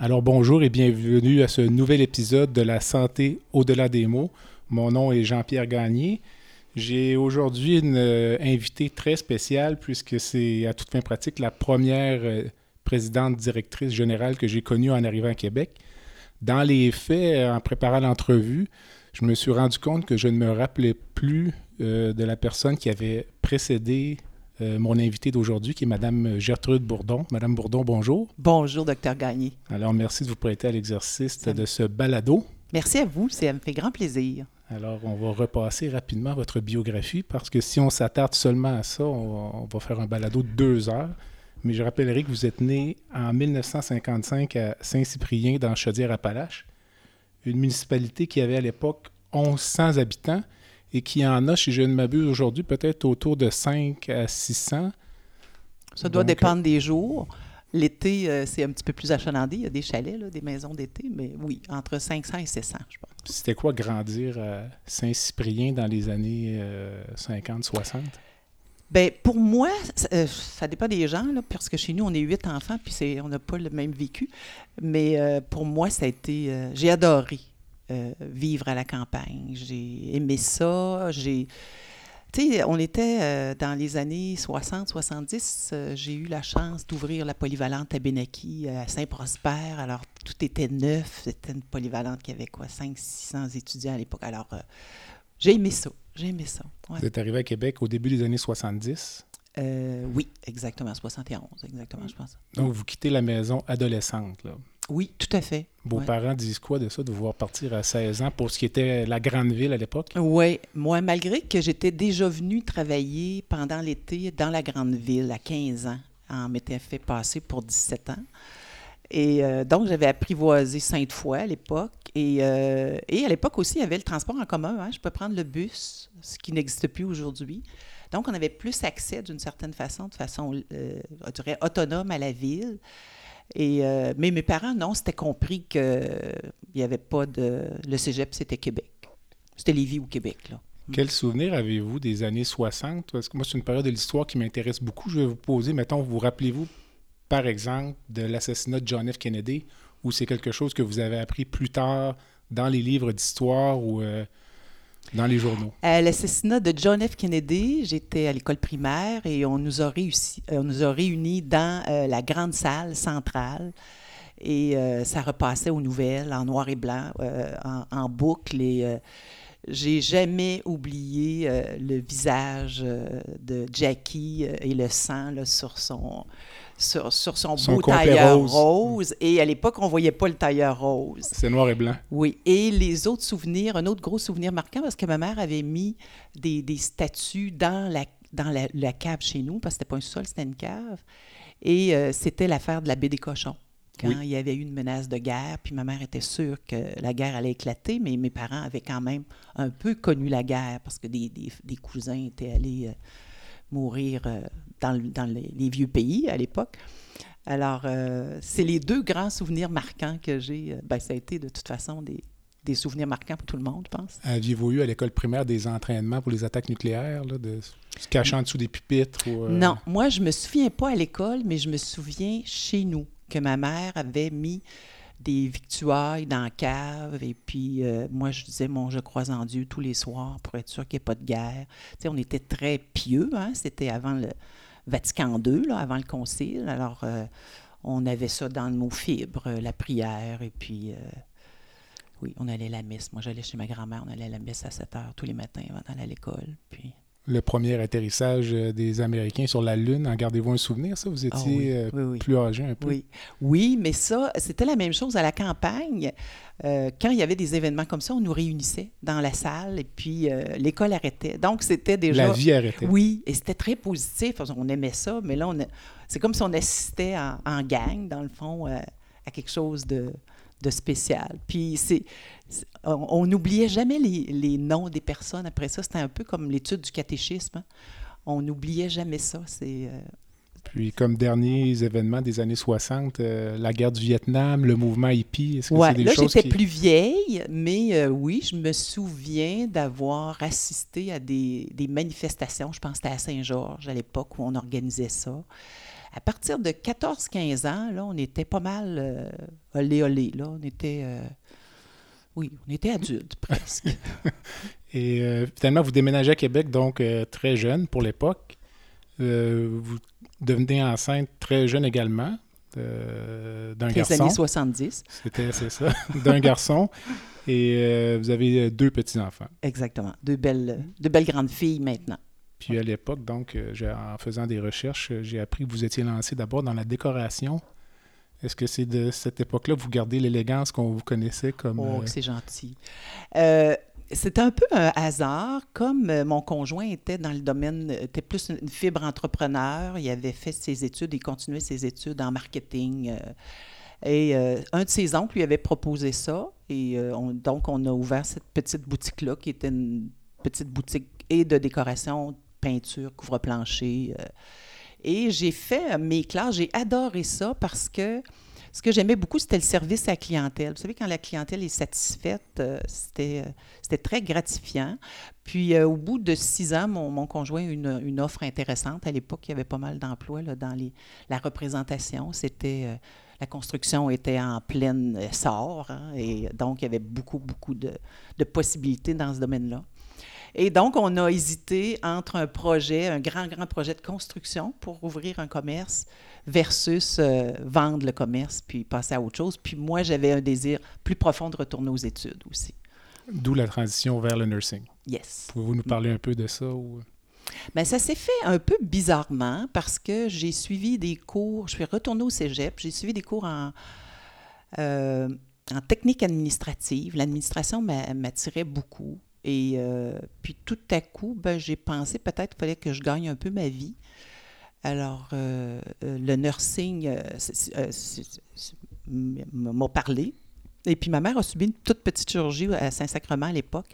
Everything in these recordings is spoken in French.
Alors bonjour et bienvenue à ce nouvel épisode de La santé au-delà des mots. Mon nom est Jean-Pierre Gagné. J'ai aujourd'hui une euh, invitée très spéciale puisque c'est à toute fin pratique la première euh, présidente directrice générale que j'ai connue en arrivant à Québec. Dans les faits, euh, en préparant l'entrevue, je me suis rendu compte que je ne me rappelais plus de la personne qui avait précédé mon invité d'aujourd'hui, qui est Mme Gertrude Bourdon. Madame Bourdon, bonjour. Bonjour, docteur Gagné. Alors, merci de vous prêter à l'exercice de ce balado. Merci à vous, ça me fait grand plaisir. Alors, on va repasser rapidement votre biographie parce que si on s'attarde seulement à ça, on va, faire un balado de deux heures. Mais je rappellerai que vous êtes né en 1955 à Saint-Cyprien, dans Chaudière-Appalaches, une municipalité qui avait à l'époque 1100 habitants et qui en a, si je ne m'abuse aujourd'hui, peut-être autour de 5 à 600. Ça doit dépendre des jours. L'été, euh, c'est un petit peu plus achalandé. Il y a des chalets, des maisons d'été, mais oui, entre 500 et 600, je pense. C'était quoi grandir à Saint-Cyprien dans les années 50-60? Euh, Bien, pour moi, euh, ça dépend des gens, là, parce que chez nous, on est huit enfants, puis on n'a pas le même vécu. Mais pour moi, ça a été. j'ai adoré vivre à la campagne. J'ai aimé ça. J'ai tu sais, on était euh, dans les années 60-70. Euh, j'ai eu la chance d'ouvrir la polyvalente à Benaki, à Saint-Prosper. Alors, tout était neuf. C'était une polyvalente qui avait quoi, 500-600 étudiants à l'époque. Alors, euh, j'ai aimé ça. J'ai aimé ça. Vous êtes arrivé à Québec au début des années 70? oui, exactement, 71, exactement, je pense. Donc, vous quittez la maison adolescente, là. Oui, tout à fait. Vos parents disent quoi de ça, de vous voir partir à 16 ans pour ce qui était la grande ville à l'époque? Oui, moi, malgré que j'étais déjà venue travailler pendant l'été dans la grande ville à 15 ans, en m'était fait passer pour 17 ans. Et euh, donc, j'avais apprivoisé Sainte-Foy à l'époque. Et, euh, et, à l'époque aussi, il y avait le transport en commun. Hein. Je peux prendre le bus, ce qui n'existe plus aujourd'hui. Donc, on avait plus accès d'une certaine façon, de façon, euh, je dirais, autonome à la ville. Euh, mais mes parents, non, c'était compris qu'il n'y avait pas de. Le cégep, c'était Québec. C'était Lévis ou Québec, là. Quel souvenir avez-vous des années 60? Parce que moi, c'est une période de l'histoire qui m'intéresse beaucoup. Je vais vous poser, mettons, vous rappelez-vous, par exemple, de l'assassinat de John F. Kennedy, ou c'est quelque chose que vous avez appris plus tard dans les livres d'histoire ou euh, dans les journaux. À l'assassinat de John F. Kennedy, j'étais à l'école primaire et on nous a, réussi, a réunis dans euh, la grande salle centrale. Et euh, ça repassait aux nouvelles en noir et blanc, euh, en, boucle. Et j'ai jamais oublié le visage de Jackie et le sang sur son, sur, son, beau tailleur rose. Et à l'époque, on ne voyait pas le tailleur rose. C'est noir et blanc. Oui. Et les autres souvenirs, un autre gros souvenir marquant, parce que ma mère avait mis des, des statues dans la, dans la, cave chez nous, parce que c'était pas un sol, c'était une cave. Et euh, c'était l'affaire de la baie des cochons quand il y avait eu une menace de guerre, puis ma mère était sûre que la guerre allait éclater, mais mes parents avaient quand même un peu connu la guerre parce que des, des, cousins étaient allés euh, mourir euh, dans, dans les, vieux pays à l'époque. Alors, euh, c'est les deux grands souvenirs marquants que j'ai. Euh, ben, ça a été de toute façon des, des, souvenirs marquants pour tout le monde, je pense. Aviez-vous eu à l'école primaire des entraînements pour les attaques nucléaires, là, de se cacher en dessous des pupitres? Ou, Non, moi, je me souviens pas à l'école, mais je me souviens chez nous que ma mère avait mis des victuailles dans la cave. Et puis, euh, moi, je disais mon Je crois en Dieu tous les soirs pour être sûr qu'il n'y ait pas de guerre. Tu sais, on était très pieux. Hein? C'était avant le Vatican II, avant le Concile. Alors, euh, on avait ça dans nos fibres, euh, la prière. Et puis, oui, on allait à la messe. Moi, j'allais chez ma grand-mère. On allait à la messe à 7 heures tous les matins avant d'aller à l'école. Puis le premier atterrissage euh, des Américains sur la Lune. En gardez-vous un souvenir, ça? Vous ah étiez euh, plus âgé un peu. Oui. oui, mais ça, c'était la même chose à la campagne. Euh, quand il y avait des événements comme ça, on nous réunissait dans la salle et puis l'école arrêtait. Donc, c'était déjà... La vie arrêtait. Oui, et c'était très positif. On aimait ça, mais là, on c'est comme si on assistait en, gang, dans le fond, à quelque chose de, de spécial. Puis c'est, on n'oubliait jamais les, les, noms des personnes après ça. C'était un peu comme l'étude du catéchisme. Hein. On n'oubliait jamais ça. C'est, euh, puis, comme derniers événements des années 60, euh, la guerre du Vietnam, le mouvement hippie, est-ce que ouais, c'est des là, choses j'étais qui... plus vieille, mais euh, oui, je me souviens d'avoir assisté à des, des manifestations. Je pense que c'était à Saint-Georges à l'époque où on organisait ça. À partir de 14-15 ans, là, on était pas mal euh, olé olé. Là. On était. euh, oui, on était adultes presque. Et euh, finalement, vous déménagez à Québec, donc euh, très jeune pour l'époque. Vous devenez enceinte très jeune également d'un Les garçon. années 70. C'était, c'est ça, d'un garçon. Et vous avez deux petits-enfants. Exactement. Deux belles, deux belles grandes filles maintenant. Puis à l'époque, donc, euh, en faisant des recherches, euh, j'ai appris que vous étiez lancé d'abord dans la décoration. Est-ce que c'est de cette époque-là que vous gardez l'élégance qu'on vous connaissait comme... Oh, euh, c'est gentil. Euh, c'est un peu un hasard, comme mon conjoint était dans le domaine, était plus une, une fibre entrepreneur, il avait fait ses études, il continuait ses études en marketing. euh, et euh, un de ses oncles lui avait proposé ça. Et euh, on- donc, on a ouvert cette petite boutique-là, qui était une petite boutique et de décoration, peinture, couvre-plancher. euh. et j'ai fait euh, mes classes. J'ai adoré ça parce que ce que j'aimais beaucoup, c'était le service à la clientèle. Vous savez, quand la clientèle est satisfaite, euh, c'était, très gratifiant. Puis, au bout de six ans, mon, mon conjoint a eu une, une offre intéressante. À l'époque, il y avait pas mal d'emplois dans les, la représentation. C'était, la construction était en plein essor. hein, et donc, il y avait beaucoup, beaucoup de, de possibilités dans ce domaine-là. Et donc, on a hésité entre un projet, un grand, grand projet de construction pour ouvrir un commerce versus euh, vendre le commerce puis passer à autre chose. Puis moi, j'avais un désir plus profond de retourner aux études aussi. D'où la transition vers le nursing. Yes. Pouvez-vous nous parler un peu de ça? Ou... Bien, ça s'est fait un peu bizarrement parce que j'ai suivi des cours, je suis retournée au cégep, j'ai suivi des cours en, euh, en technique administrative. L'administration m'a- m'attirait beaucoup. Et euh, puis tout à coup, ben, j'ai pensé peut-être qu'il fallait que je gagne un peu ma vie. Alors, euh, euh, le nursing m'a parlé. Et puis ma mère a subi une toute petite chirurgie à Saint-Sacrement à l'époque.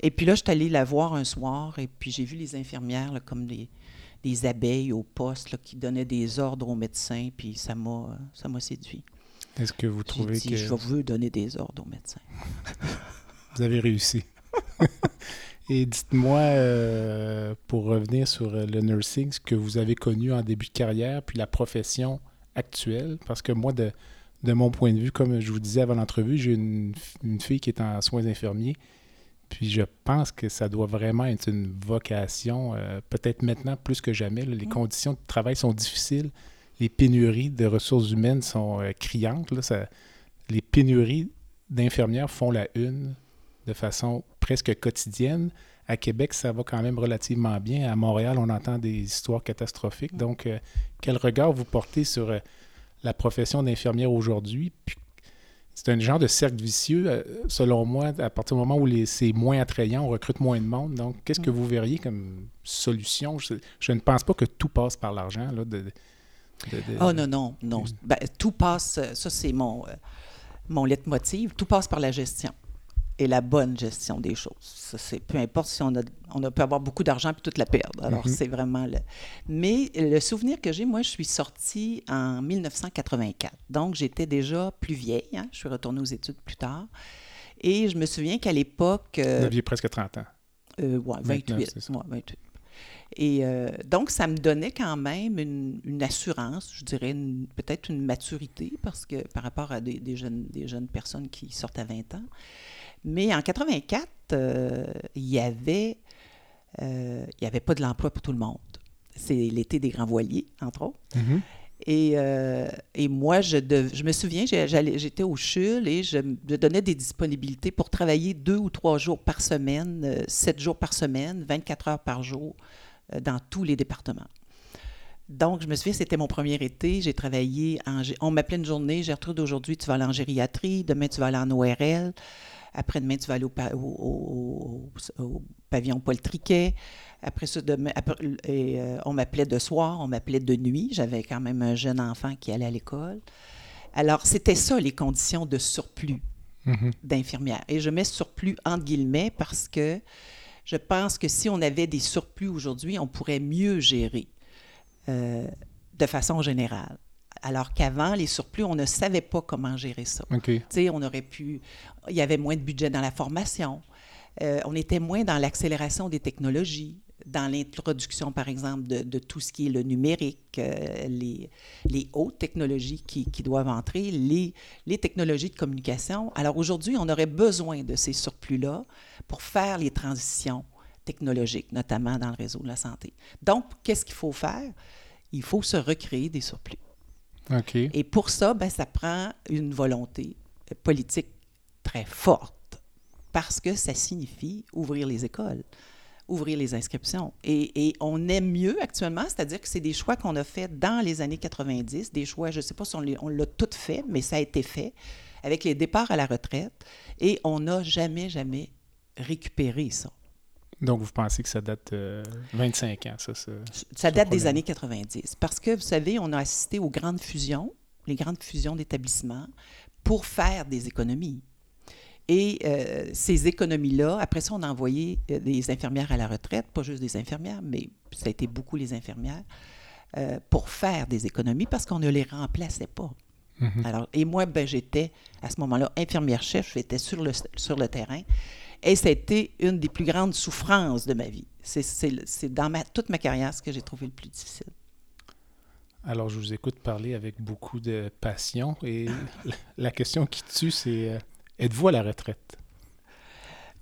Et puis là, je suis allée la voir un soir et puis j'ai vu les infirmières là, comme des, des abeilles au poste là, qui donnaient des ordres aux médecins, puis ça m'a séduit. Est-ce que vous trouvez dit, que je veux donner des ordres aux médecins. vous avez réussi? Et dites-moi, euh, pour revenir sur euh, le nursing, ce que vous avez connu en début de carrière, puis la profession actuelle, parce que moi, de, de mon point de vue, comme je vous disais avant l'entrevue, j'ai une, une fille qui est en soins infirmiers, puis je pense que ça doit vraiment être une vocation, euh, peut-être maintenant plus que jamais. là, les Mm. conditions de travail sont difficiles, les pénuries de ressources humaines sont euh, criantes. là, ça- les pénuries d'infirmières font la une de façon presque quotidienne. À Québec, ça va quand même relativement bien. À Montréal, on entend des histoires catastrophiques. Donc, euh, quel regard vous portez sur euh, la profession d'infirmière aujourd'hui? C'est un genre de cercle vicieux, euh, selon moi, à partir du moment où c'est moins attrayant, on recrute moins de monde. Donc, qu'est-ce que Mm. vous verriez comme solution? Je, je ne pense pas que tout passe par l'argent. là, de- de- de- Oh non, non, non. Ben, tout passe, ça c'est mon, mon leitmotiv, tout passe par la gestion et la bonne gestion des choses. Ça, c'est, peu importe si on a, on a- peut avoir beaucoup d'argent puis toute la perdre. Alors, Mhm. c'est vraiment le... Mais le souvenir que j'ai, moi, je suis sortie en 1984. Donc, j'étais déjà plus vieille. hein. Je suis retournée aux études plus tard. Et je me souviens qu'à l'époque... Vous euh, aviez presque 30 ans. euh, 29, 28. c'est ça. ouais, 28. Et euh, donc, ça me donnait quand même une, une assurance, je dirais peut-être une maturité, parce que par rapport à des, des jeunes, des jeunes personnes qui sortent à 20 ans. Mais en 84, euh, il y avait, euh, il y avait pas de l'emploi pour tout le monde. C'est l'été des grands voiliers, entre autres. Mhm. Et, euh, et moi, je, dev- je me souviens, j'étais au CHUL et je, donnais des disponibilités pour travailler deux ou trois jours par semaine, sept jours par semaine, 24 heures par jour, dans tous les départements. Donc, je me souviens, c'était mon premier été. J'ai travaillé en. On m'appelait une journée, Gertrude, aujourd'hui, tu vas aller en gériatrie. Demain, tu vas aller en ORL. Après-demain, tu vas aller au, pa- au- au- au- au pavillon Paul Triquet. Après ça, demain, après- et, euh, on m'appelait de soir, on m'appelait de nuit. J'avais quand même un jeune enfant qui allait à l'école. Alors, c'était ça les conditions de surplus Mhm. d'infirmières. Et je mets surplus entre guillemets parce que je pense que si on avait des surplus aujourd'hui, on pourrait mieux gérer euh, de façon générale. Alors qu'avant, les surplus, on ne savait pas comment gérer ça. OK. Tu sais, on aurait pu. Il y avait moins de budget dans la formation. Euh, on était moins dans l'accélération des technologies, dans l'introduction, par exemple, de, de tout ce qui est le numérique, euh, les, les hautes technologies qui, qui doivent entrer, les, les technologies de communication. Alors aujourd'hui, on aurait besoin de ces surplus-là pour faire les transitions technologiques, notamment dans le réseau de la santé. Donc, qu'est-ce qu'il faut faire? Il faut se recréer des surplus. Et pour ça, ben, ça prend une volonté politique très forte parce que ça signifie ouvrir les écoles, ouvrir les inscriptions. Et, on aime mieux actuellement, c'est-à-dire que c'est des choix qu'on a faits dans les années 90, des choix, je ne sais pas si on l'a tout fait, mais ça a été fait avec les départs à la retraite et on n'a jamais, jamais récupéré ça. Donc, vous pensez que ça date euh, 25 ans, ça? ça... Ça date des années 90. Parce que, vous savez, on a assisté aux grandes fusions, les grandes fusions d'établissements, pour faire des économies. Et euh, ces économies-là, après ça, on a envoyé euh, des infirmières à la retraite, pas juste des infirmières, mais ça a été beaucoup les infirmières, euh, pour faire des économies parce qu'on ne les remplaçait pas. Mhm. Alors, et moi, ben, j'étais à ce moment-là infirmière-chef, j'étais sur le, sur le terrain. Et ça a été une des plus grandes souffrances de ma vie. C'est- dans ma, toute ma carrière ce que j'ai trouvé le plus difficile. Alors, je vous écoute parler avec beaucoup de passion et la question qui tue, c'est euh, êtes-vous à la retraite?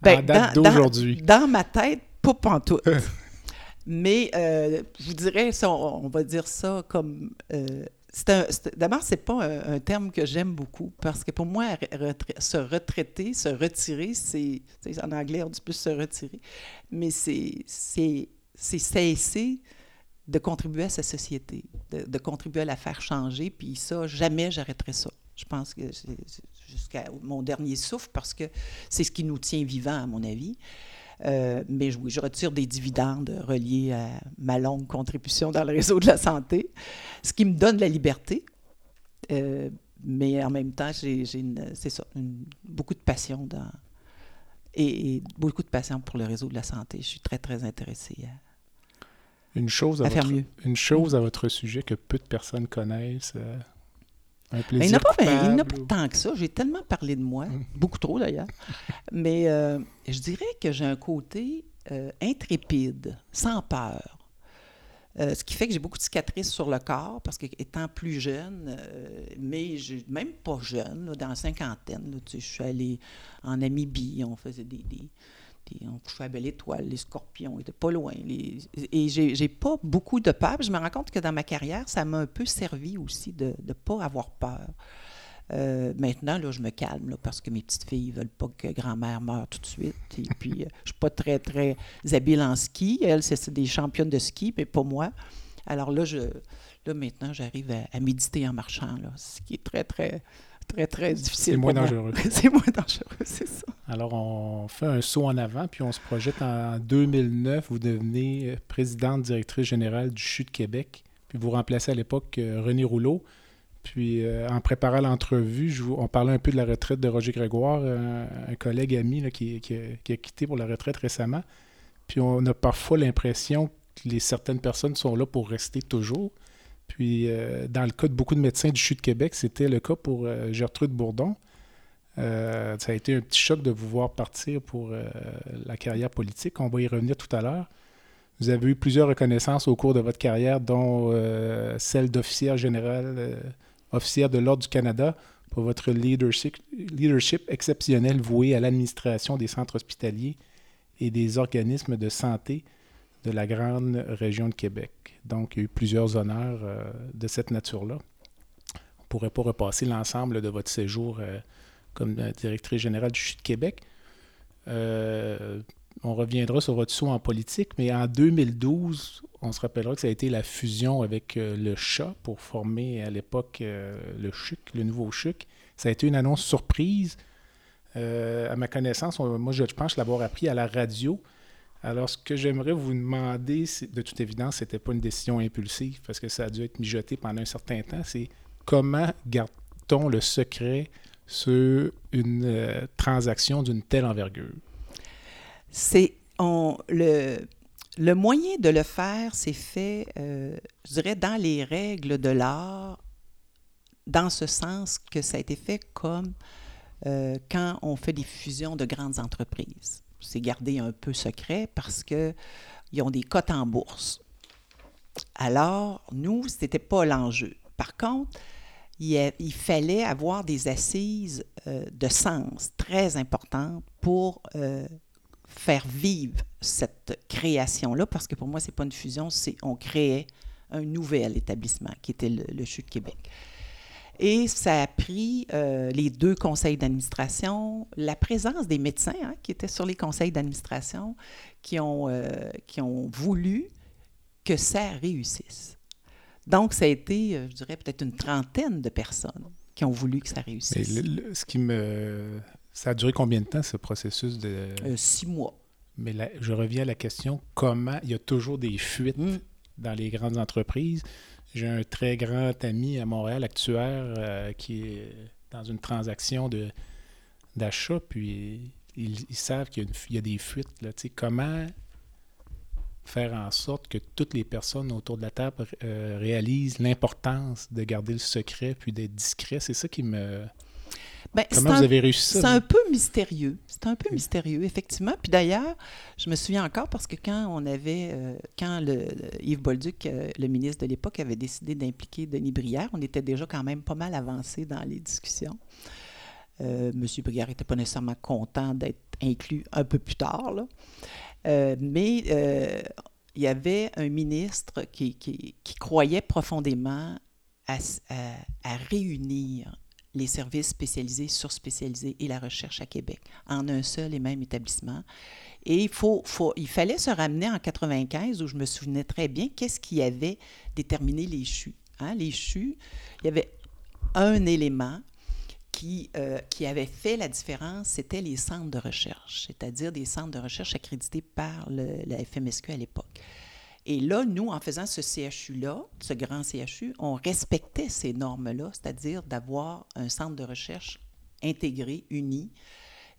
Ben, en date dans- d'aujourd'hui. Dans, ma tête, pas pantoute. Mais euh, je vous dirais, on va dire ça comme. euh, D'abord, c'est pas un, terme que j'aime beaucoup parce que pour moi, se retraiter, se retirer, c'est. En anglais, on dit plus se retirer. Mais c'est cesser de contribuer à sa société, de, contribuer à la faire changer. Puis ça, jamais j'arrêterai ça. Je pense que c'est jusqu'à mon dernier souffle parce que c'est ce qui nous tient vivants, à mon avis. Euh, mais je- oui, je retire des dividendes reliés à ma longue contribution dans le réseau de la santé, ce qui me donne la liberté. Euh, mais en même temps, j'ai j'ai une- c'est ça, une- beaucoup de passion dans, et, et beaucoup de passion pour le réseau de la santé. Je suis très, très intéressée à, Une chose à, à faire mieux. une chose à votre sujet que peu de personnes connaissent. euh, un il n'y en a pas, ben, il n'y en a coupable pas ou- tant que ça. J'ai tellement parlé de moi, Mm. beaucoup trop d'ailleurs. Mais euh, je dirais que j'ai un côté euh, intrépide, sans peur. Euh, ce qui fait que j'ai beaucoup de cicatrices sur le corps parce que étant plus jeune, euh, mais je- même pas jeune, là, dans la cinquantaine, là, tu sais, je suis allée en Namibie, on faisait des, des- des- on couchait à Belle les scorpions étaient pas loin. les- et j'ai pas beaucoup de peur. Je me rends compte que dans ma carrière, ça m'a un peu servi aussi de ne pas avoir peur. Euh, maintenant, là, je me calme parce que mes petites filles ne veulent pas que grand-mère meure tout de suite. Et puis, euh, je suis pas très, très habile en ski. Elles, c'est des championnes de ski, mais pas moi. Alors là, je, là maintenant, j'arrive à, méditer en marchant, ce qui est très, très, très, très difficile. C'est moins pour dangereux. c'est moins dangereux, c'est ça. Alors, on fait un saut en avant, puis on se projette en 2009. Vous devenez euh, présidente directrice générale du CHU de Québec, puis vous remplacez à l'époque euh, René Rouleau. Puis, euh, en préparant l'entrevue, je vous- on parlait un peu de la retraite de Roger Grégoire, un, un collègue ami là, qui, qui a, qui a quitté pour la retraite récemment. Puis, on a parfois l'impression que les, certaines personnes sont là pour rester toujours. Puis, euh, dans le cas de beaucoup de médecins du CHU de Québec, c'était le cas pour euh, Gertrude Bourdon. Euh, ça a été un petit choc de vous voir partir pour la carrière politique. On va y revenir tout à l'heure. Vous avez eu plusieurs reconnaissances au cours de votre carrière, dont celle d'officière générale, officière de l'Ordre du Canada, pour votre leadership exceptionnel voué à l'administration des centres hospitaliers et des organismes de santé de la grande région de Québec. Donc, il y a eu plusieurs honneurs euh, de cette nature-là. On ne pourrait pas repasser l'ensemble de votre séjour euh, comme directrice générale du CHU de Québec. Euh, on reviendra sur votre saut en politique, mais en 2012, on se rappellera que ça a été la fusion avec le CHA pour former à l'époque le CHUC, le nouveau CHUC. Ça a été une annonce surprise. À ma connaissance, on- moi je pense l'avoir appris à la radio. Alors, ce que j'aimerais vous demander, de toute évidence, ce n'était pas une décision impulsive parce que ça a dû être mijoté pendant un certain temps, c'est comment gar- t on le secret sur une euh, transaction d'une telle envergure? C'est le, le moyen de le faire, c'est fait, euh, je dirais, dans les règles de l'art, dans ce sens que ça a été fait comme euh, quand on fait des fusions de grandes entreprises. C'est gardé un peu secret parce qu'ils ont des cotes en bourse. Alors, nous, ce n'était pas l'enjeu. Par contre, il, fallait avoir des assises euh, de sens très importantes pour euh, faire vivre cette création-là, parce que pour moi, ce n'est pas une fusion, c'est on créait un nouvel établissement qui était le, le CHU de Québec. Et ça a pris euh, les deux conseils d'administration, la présence des médecins hein, qui étaient sur les conseils d'administration, qui, ont, euh, qui ont voulu que ça réussisse. Donc, ça a été, euh, je dirais, peut-être une trentaine de personnes qui ont voulu que ça réussisse. ce qui me... Ça a duré combien de temps, ce processus de... six mois. Mais je reviens à la question, comment il y a toujours des fuites mmh. dans les grandes entreprises? J'ai un très grand ami à Montréal, actuaire, euh, qui est dans une transaction de, d'achat, puis ils, savent qu'il y a, des fuites. Là, comment faire en sorte que toutes les personnes autour de la table euh, réalisent l'importance de garder le secret puis d'être discret? C'est ça qui me ben, Comment vous avez réussi ça? C'est un peu mystérieux. C'est un peu mystérieux, effectivement. Puis d'ailleurs, je me souviens encore parce que quand on avait, euh, quand le, Yves Bolduc, euh, le ministre de l'époque, avait décidé d'impliquer Denis Brière, on était déjà quand même pas mal avancé dans les discussions. Euh, M. Brière n'était pas nécessairement content d'être inclus un peu plus tard. Là. mais il y avait un ministre qui, qui, croyait profondément à, à réunir les services spécialisés, surspécialisés et la recherche à Québec en un seul et même établissement. Et il, faut, il fallait se ramener en 95, où je me souvenais très bien qu'est-ce qui avait déterminé les CHU. Hein? Les CHU, il y avait un élément qui, euh, qui avait fait la différence, c'était les centres de recherche, c'est-à-dire des centres de recherche accrédités par le, la FMSQ à l'époque. Et là, nous, en faisant ce CHU-là, ce grand CHU, on respectait ces normes-là, c'est-à-dire d'avoir un centre de recherche intégré, uni.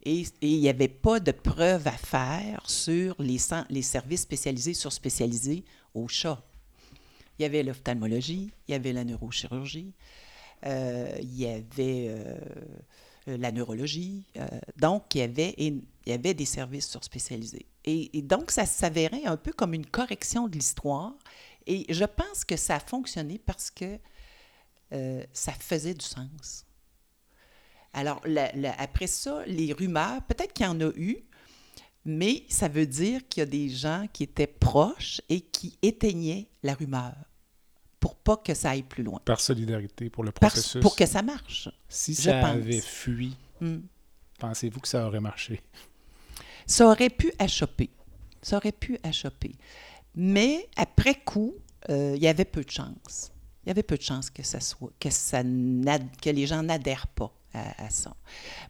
Et, il n'y avait pas de preuves à faire sur les, services spécialisés, surspécialisés au chat. Il y avait l'ophtalmologie, il y avait la neurochirurgie, euh, il y avait euh, la neurologie. Euh, donc, il y, avait, il y avait des services surspécialisés. Et, donc, ça s'avérait un peu comme une correction de l'histoire. Et je pense que ça a fonctionné parce que euh, ça faisait du sens. Alors, après ça, les rumeurs, peut-être qu'il y en a eu, mais ça veut dire qu'il y a des gens qui étaient proches et qui éteignaient la rumeur pour pas que ça aille plus loin. Par solidarité pour le processus. pour que ça marche. Si ça avait fui, hmm. pensez-vous que ça aurait marché? Ça aurait pu achoper. Ça aurait pu achoper. Mais après coup, euh, il y avait peu de chance. Il y avait peu de chance que les gens n'adhèrent pas à, ça.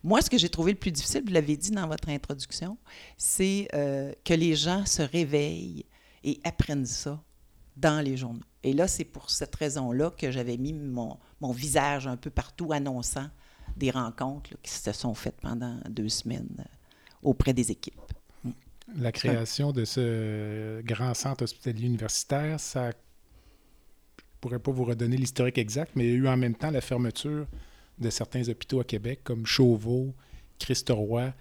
Moi, ce que j'ai trouvé le plus difficile, vous l'avez dit dans votre introduction, c'est euh, que les gens se réveillent et apprennent ça dans les journaux. Et là, c'est pour cette raison-là que j'avais mis mon, visage un peu partout annonçant des rencontres qui se sont faites pendant deux semaines auprès des équipes. La création de ce grand centre hospitalier universitaire, ça, je ne pourrais pas vous redonner l'historique exact, mais il y a eu en même temps la fermeture de certains hôpitaux à Québec, comme Chauveau, Christ Roi.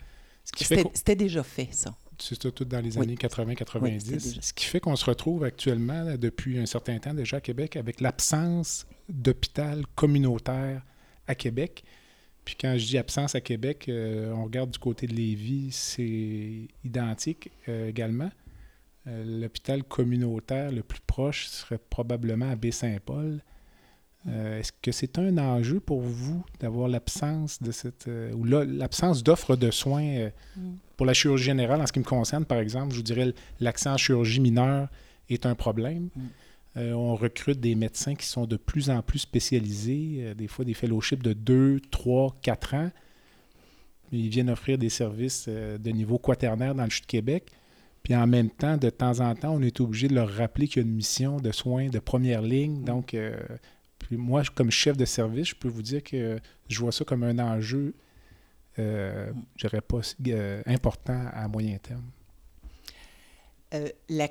C'était déjà fait, ça. C'est tout dans les années 80-90. ce qui fait qu'on se retrouve actuellement, depuis un certain temps déjà à Québec, avec l'absence d'hôpital communautaire à Québec. Puis quand je dis absence à Québec, euh, on regarde du côté de Lévis, c'est identique euh, également. Euh, l'hôpital communautaire le plus proche serait probablement à Baie-Saint-Paul. Est-ce que c'est un enjeu pour vous d'avoir l'absence de cette ou l'absence d'offres de soins mm. pour la chirurgie générale? En ce qui me concerne, par exemple, je vous dirais l'accent en chirurgie mineure est un problème. Mm. Euh, on recrute des médecins qui sont de plus en plus spécialisés, euh, des fois des fellowships de 2, 3, 4 ans. Ils viennent offrir des services euh, de niveau quaternaire dans le Chute de Québec. Puis en même temps, de temps en temps, on est obligé de leur rappeler qu'il y a une mission de soins de première ligne. Donc, Puis moi, comme chef de service, je peux vous dire que je vois ça comme un enjeu, euh, je dirais pas euh, important à moyen terme. Euh, la,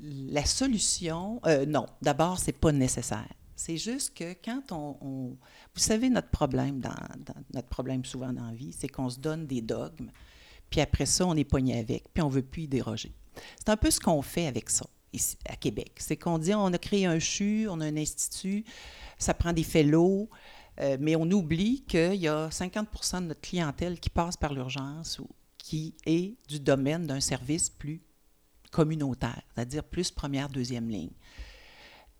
la, solution, euh, non, d'abord, c'est pas nécessaire. C'est juste que quand on, Vous savez, notre problème, dans, notre problème souvent dans la vie, c'est qu'on se donne des dogmes, puis après ça, on est pogné avec, puis on veut plus y déroger. C'est un peu ce qu'on fait avec ça, ici, à Québec. C'est qu'on dit, on a créé un CHU, on a un institut, ça prend des fellows, euh, mais on oublie qu'il y a 50% de notre clientèle qui passe par l'urgence ou qui est du domaine d'un service plus communautaire, c'est-à-dire plus première, deuxième ligne.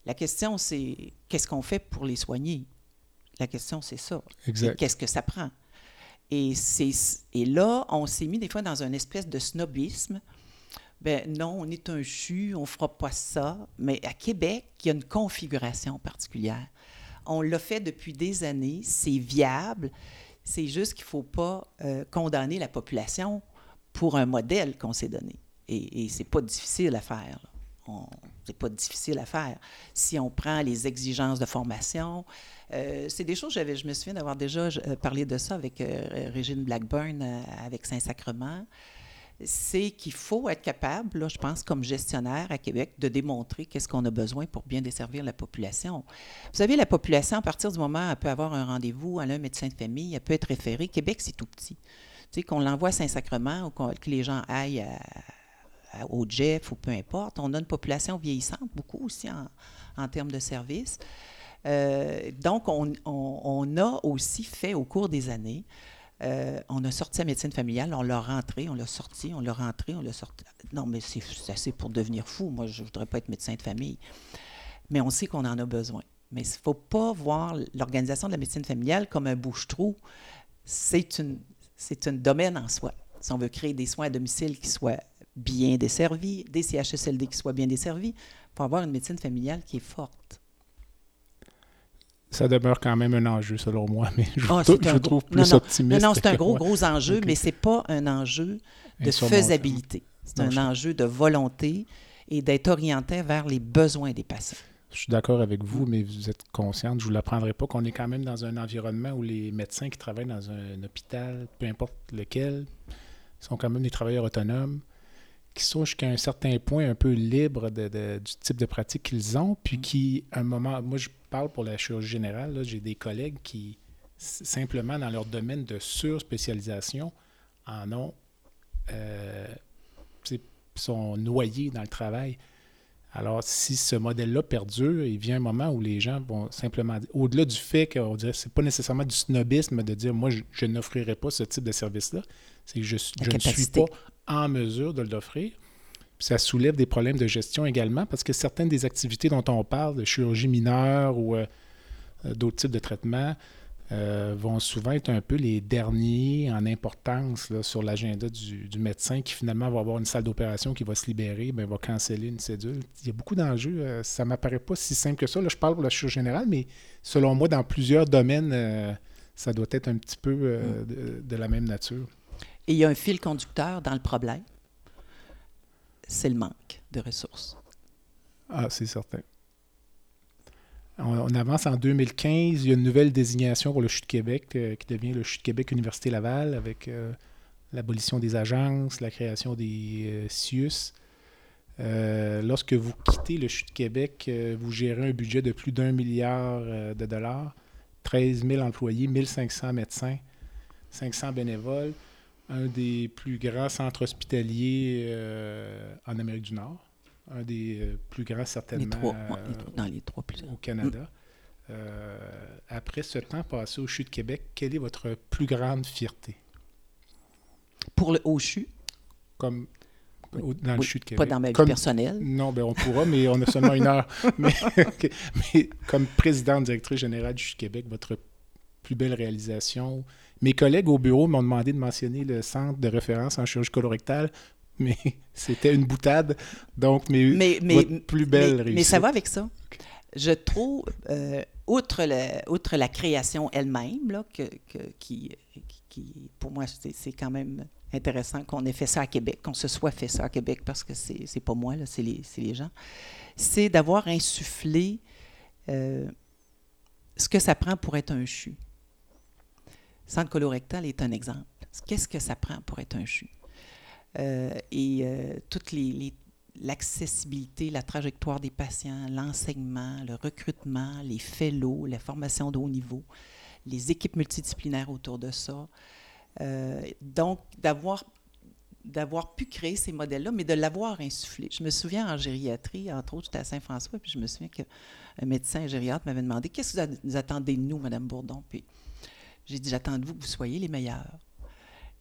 La question, c'est qu'est-ce qu'on fait pour les soigner? La question, c'est ça. Qu'est-ce que ça prend? Et, et là, on s'est mis des fois dans une espèce de snobisme. Ben non, on est un CHU, on ne fera pas ça. Mais à Québec, il y a une configuration particulière. On l'a fait depuis des années, c'est viable. C'est juste qu'il ne faut pas euh, condamner la population pour un modèle qu'on s'est donné. Et, et c'est pas difficile à faire. C'est pas difficile à faire. Si on prend les exigences de formation, euh, c'est des choses, je me souviens d'avoir déjà euh, parlé de ça avec euh, Régine Blackburn, avec Saint-Sacrement. C'est qu'il faut être capable, là, je pense, comme gestionnaire à Québec, de démontrer qu'est-ce qu'on a besoin pour bien desservir la population. Vous savez, la population, à partir du moment où elle peut avoir un rendez-vous à un médecin de famille, elle peut être référée. Québec, c'est tout petit. Tu sais, qu'on l'envoie à Saint-Sacrement ou que les gens aillent à, au Jeff ou peu importe. On a une population vieillissante, beaucoup aussi en, termes de services. Euh, donc, on, on, a aussi fait au cours des années, euh, on a sorti la médecine familiale, on l'a rentré, on l'a sorti, on l'a rentré, on l'a sorti. Non, mais c'est assez pour devenir fou. Moi, je ne voudrais pas être médecin de famille. Mais on sait qu'on en a besoin. Mais il ne faut pas voir l'organisation de la médecine familiale comme un bouche-trou. C'est un domaine en soi. Si on veut créer des soins à domicile qui soient bien desservis, des CHSLD qui soient bien desservis, pour avoir une médecine familiale qui est forte. Ça demeure quand même un enjeu, selon moi, mais je, oh, je gros... trouve plus non, optimiste. Non, non c'est un gros, gros enjeu, okay. mais ce n'est pas un enjeu de faisabilité. C'est un enjeu de volonté et d'être orienté vers les besoins des patients. Je suis d'accord avec vous, mais vous êtes consciente, je ne vous l'apprendrai pas, qu'on est quand même dans un environnement où les médecins qui travaillent dans un hôpital, peu importe lequel, sont quand même des travailleurs autonomes qui sont jusqu'à un certain point un peu libres de, de, du type de pratique qu'ils ont, puis mm. qui, à un moment, moi je parle pour la chirurgie générale, j'ai des collègues qui, simplement dans leur domaine de surspécialisation, en ont, euh, sont noyés dans le travail. Alors, si ce modèle-là perdure, il vient un moment où les gens vont simplement, au-delà du fait qu'on dirait c'est pas nécessairement du snobisme de dire moi je, je n'offrirai pas ce type de service-là, c'est que je, je ne suis pas en mesure de l'offrir. Ça soulève des problèmes de gestion également parce que certaines des activités dont on parle, de chirurgie mineure ou euh, euh d'autres types de traitements, euh, vont souvent être un peu les derniers en importance là, sur l'agenda du, du, médecin qui finalement va avoir une salle d'opération qui va se libérer, bien, va canceller une cédule. Il y a beaucoup d'enjeux. Euh, ça ne m'apparaît pas si simple que ça. Là, je parle pour la chirurgie générale, mais selon moi, dans plusieurs domaines, euh, ça doit être un petit peu mm. de, de la même nature. Et il y a un fil conducteur dans le problème, c'est le manque de ressources. Ah, c'est certain. On, avance en 2015, il y a une nouvelle désignation pour le CHU de Québec euh, qui devient le CHU de Québec Université Laval avec euh, l'abolition des agences, la création des euh, CIUS. lorsque vous quittez le CHU de Québec, vous gérez un budget de plus d'un milliard de dollars, 13 000 employés, 1500 médecins, 500 bénévoles un des plus grands centres hospitaliers euh, en Amérique du Nord, un des euh, plus grands certainement les trois, les trois, dans les trois plus au Canada. Mm. Euh, après ce temps passé au CHU de Québec, quelle est votre plus grande fierté? Pour le au CHU? Comme au, dans oui, le CHU de Québec. Pas dans ma vie comme, personnelle? Non, ben on pourra, mais on a seulement une heure. mais, okay. mais, comme présidente directrice générale du CHU de Québec, votre plus belle réalisation, mes collègues au bureau m'ont demandé de mentionner le centre de référence en chirurgie colorectale, mais c'était une boutade. Donc, mes, mais, mais, votre plus belle mais, réussite. Mais ça va avec ça? Je trouve, euh, outre, le, outre la création elle-même, que, que, qui, qui, pour moi, c'est quand même intéressant qu'on ait fait ça à Québec, qu'on se soit fait ça à Québec, parce que c'est pas moi, c'est les, les gens, c'est d'avoir insufflé euh, ce que ça prend pour être un CHU. Centre colorectal est un exemple. Qu'est-ce que ça prend pour être un CHU? Euh, et euh, toute les, l'accessibilité, la trajectoire des patients, l'enseignement, le recrutement, les fellows, la formation de haut niveau, les équipes multidisciplinaires autour de ça. Euh, donc, d'avoir d'avoir pu créer ces modèles-là, mais de l'avoir insufflé. Je me souviens en gériatrie, entre autres, j'étais à Saint-François, puis je me souviens qu'un médecin gériatre m'avait demandé Qu'est-ce que vous attendez de nous, Mme Bourdon Puis j'ai dit J'attends de vous que vous soyez les meilleurs.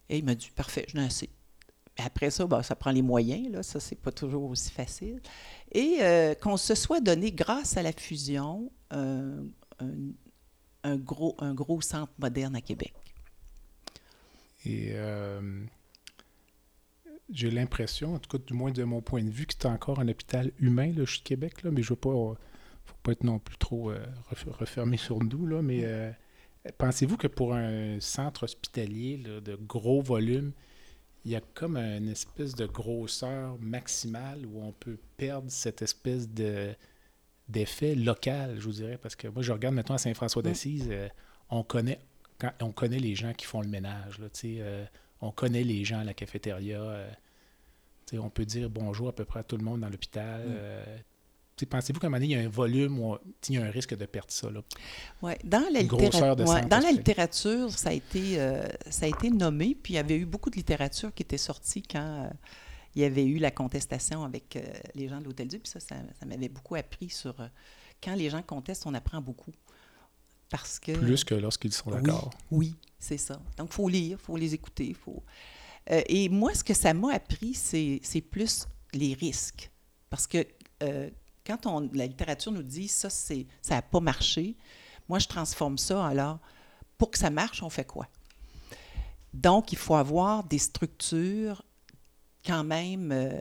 Et il m'a dit Parfait, je n'ai assez. Après ça, ben, ça prend les moyens, là, ça, c'est pas toujours aussi facile. Et euh, qu'on se soit donné, grâce à la fusion, un, gros, un gros centre moderne à Québec. Et euh, j'ai l'impression, en tout cas du moins de mon point de vue, que c'est encore un hôpital humain, là, je Québec, là, mais je veux pas, faut pas être non plus trop euh, refermé sur nous, là, mais euh, pensez-vous que pour un centre hospitalier de gros volume, il y a comme une espèce de grosseur maximale où on peut perdre cette espèce de d'effet local, je vous dirais, parce que moi, je regarde maintenant à Saint-François d'Assise, euh, on connaît on connaît les gens qui font le ménage, là, on connaît les gens à la cafétéria. Euh, on peut dire bonjour à peu près à tout le monde dans l'hôpital. Mm. Euh, pensez-vous qu'à un moment donné, il y a un volume où il y a un risque de perdre ça? Oui, dans, la, dans la littérature, ça a, été, euh, ça a été nommé, puis il y avait eu beaucoup de littérature qui était sortie quand il y avait eu la contestation avec les gens de l'Hôtel Dieu, puis ça, ça, m'avait beaucoup appris sur quand les gens contestent, on apprend beaucoup. Parce que, Plus que lorsqu'ils sont d'accord. Oui, c'est ça. Donc, il faut lire, il faut les écouter. Faut... Euh, et moi, ce que ça m'a appris, c'est plus les risques. Parce que euh, quand on, la littérature nous dit ça, ça n'a pas marché, moi, je transforme ça alors, pour que ça marche, on fait quoi? Donc, il faut avoir des structures quand même euh,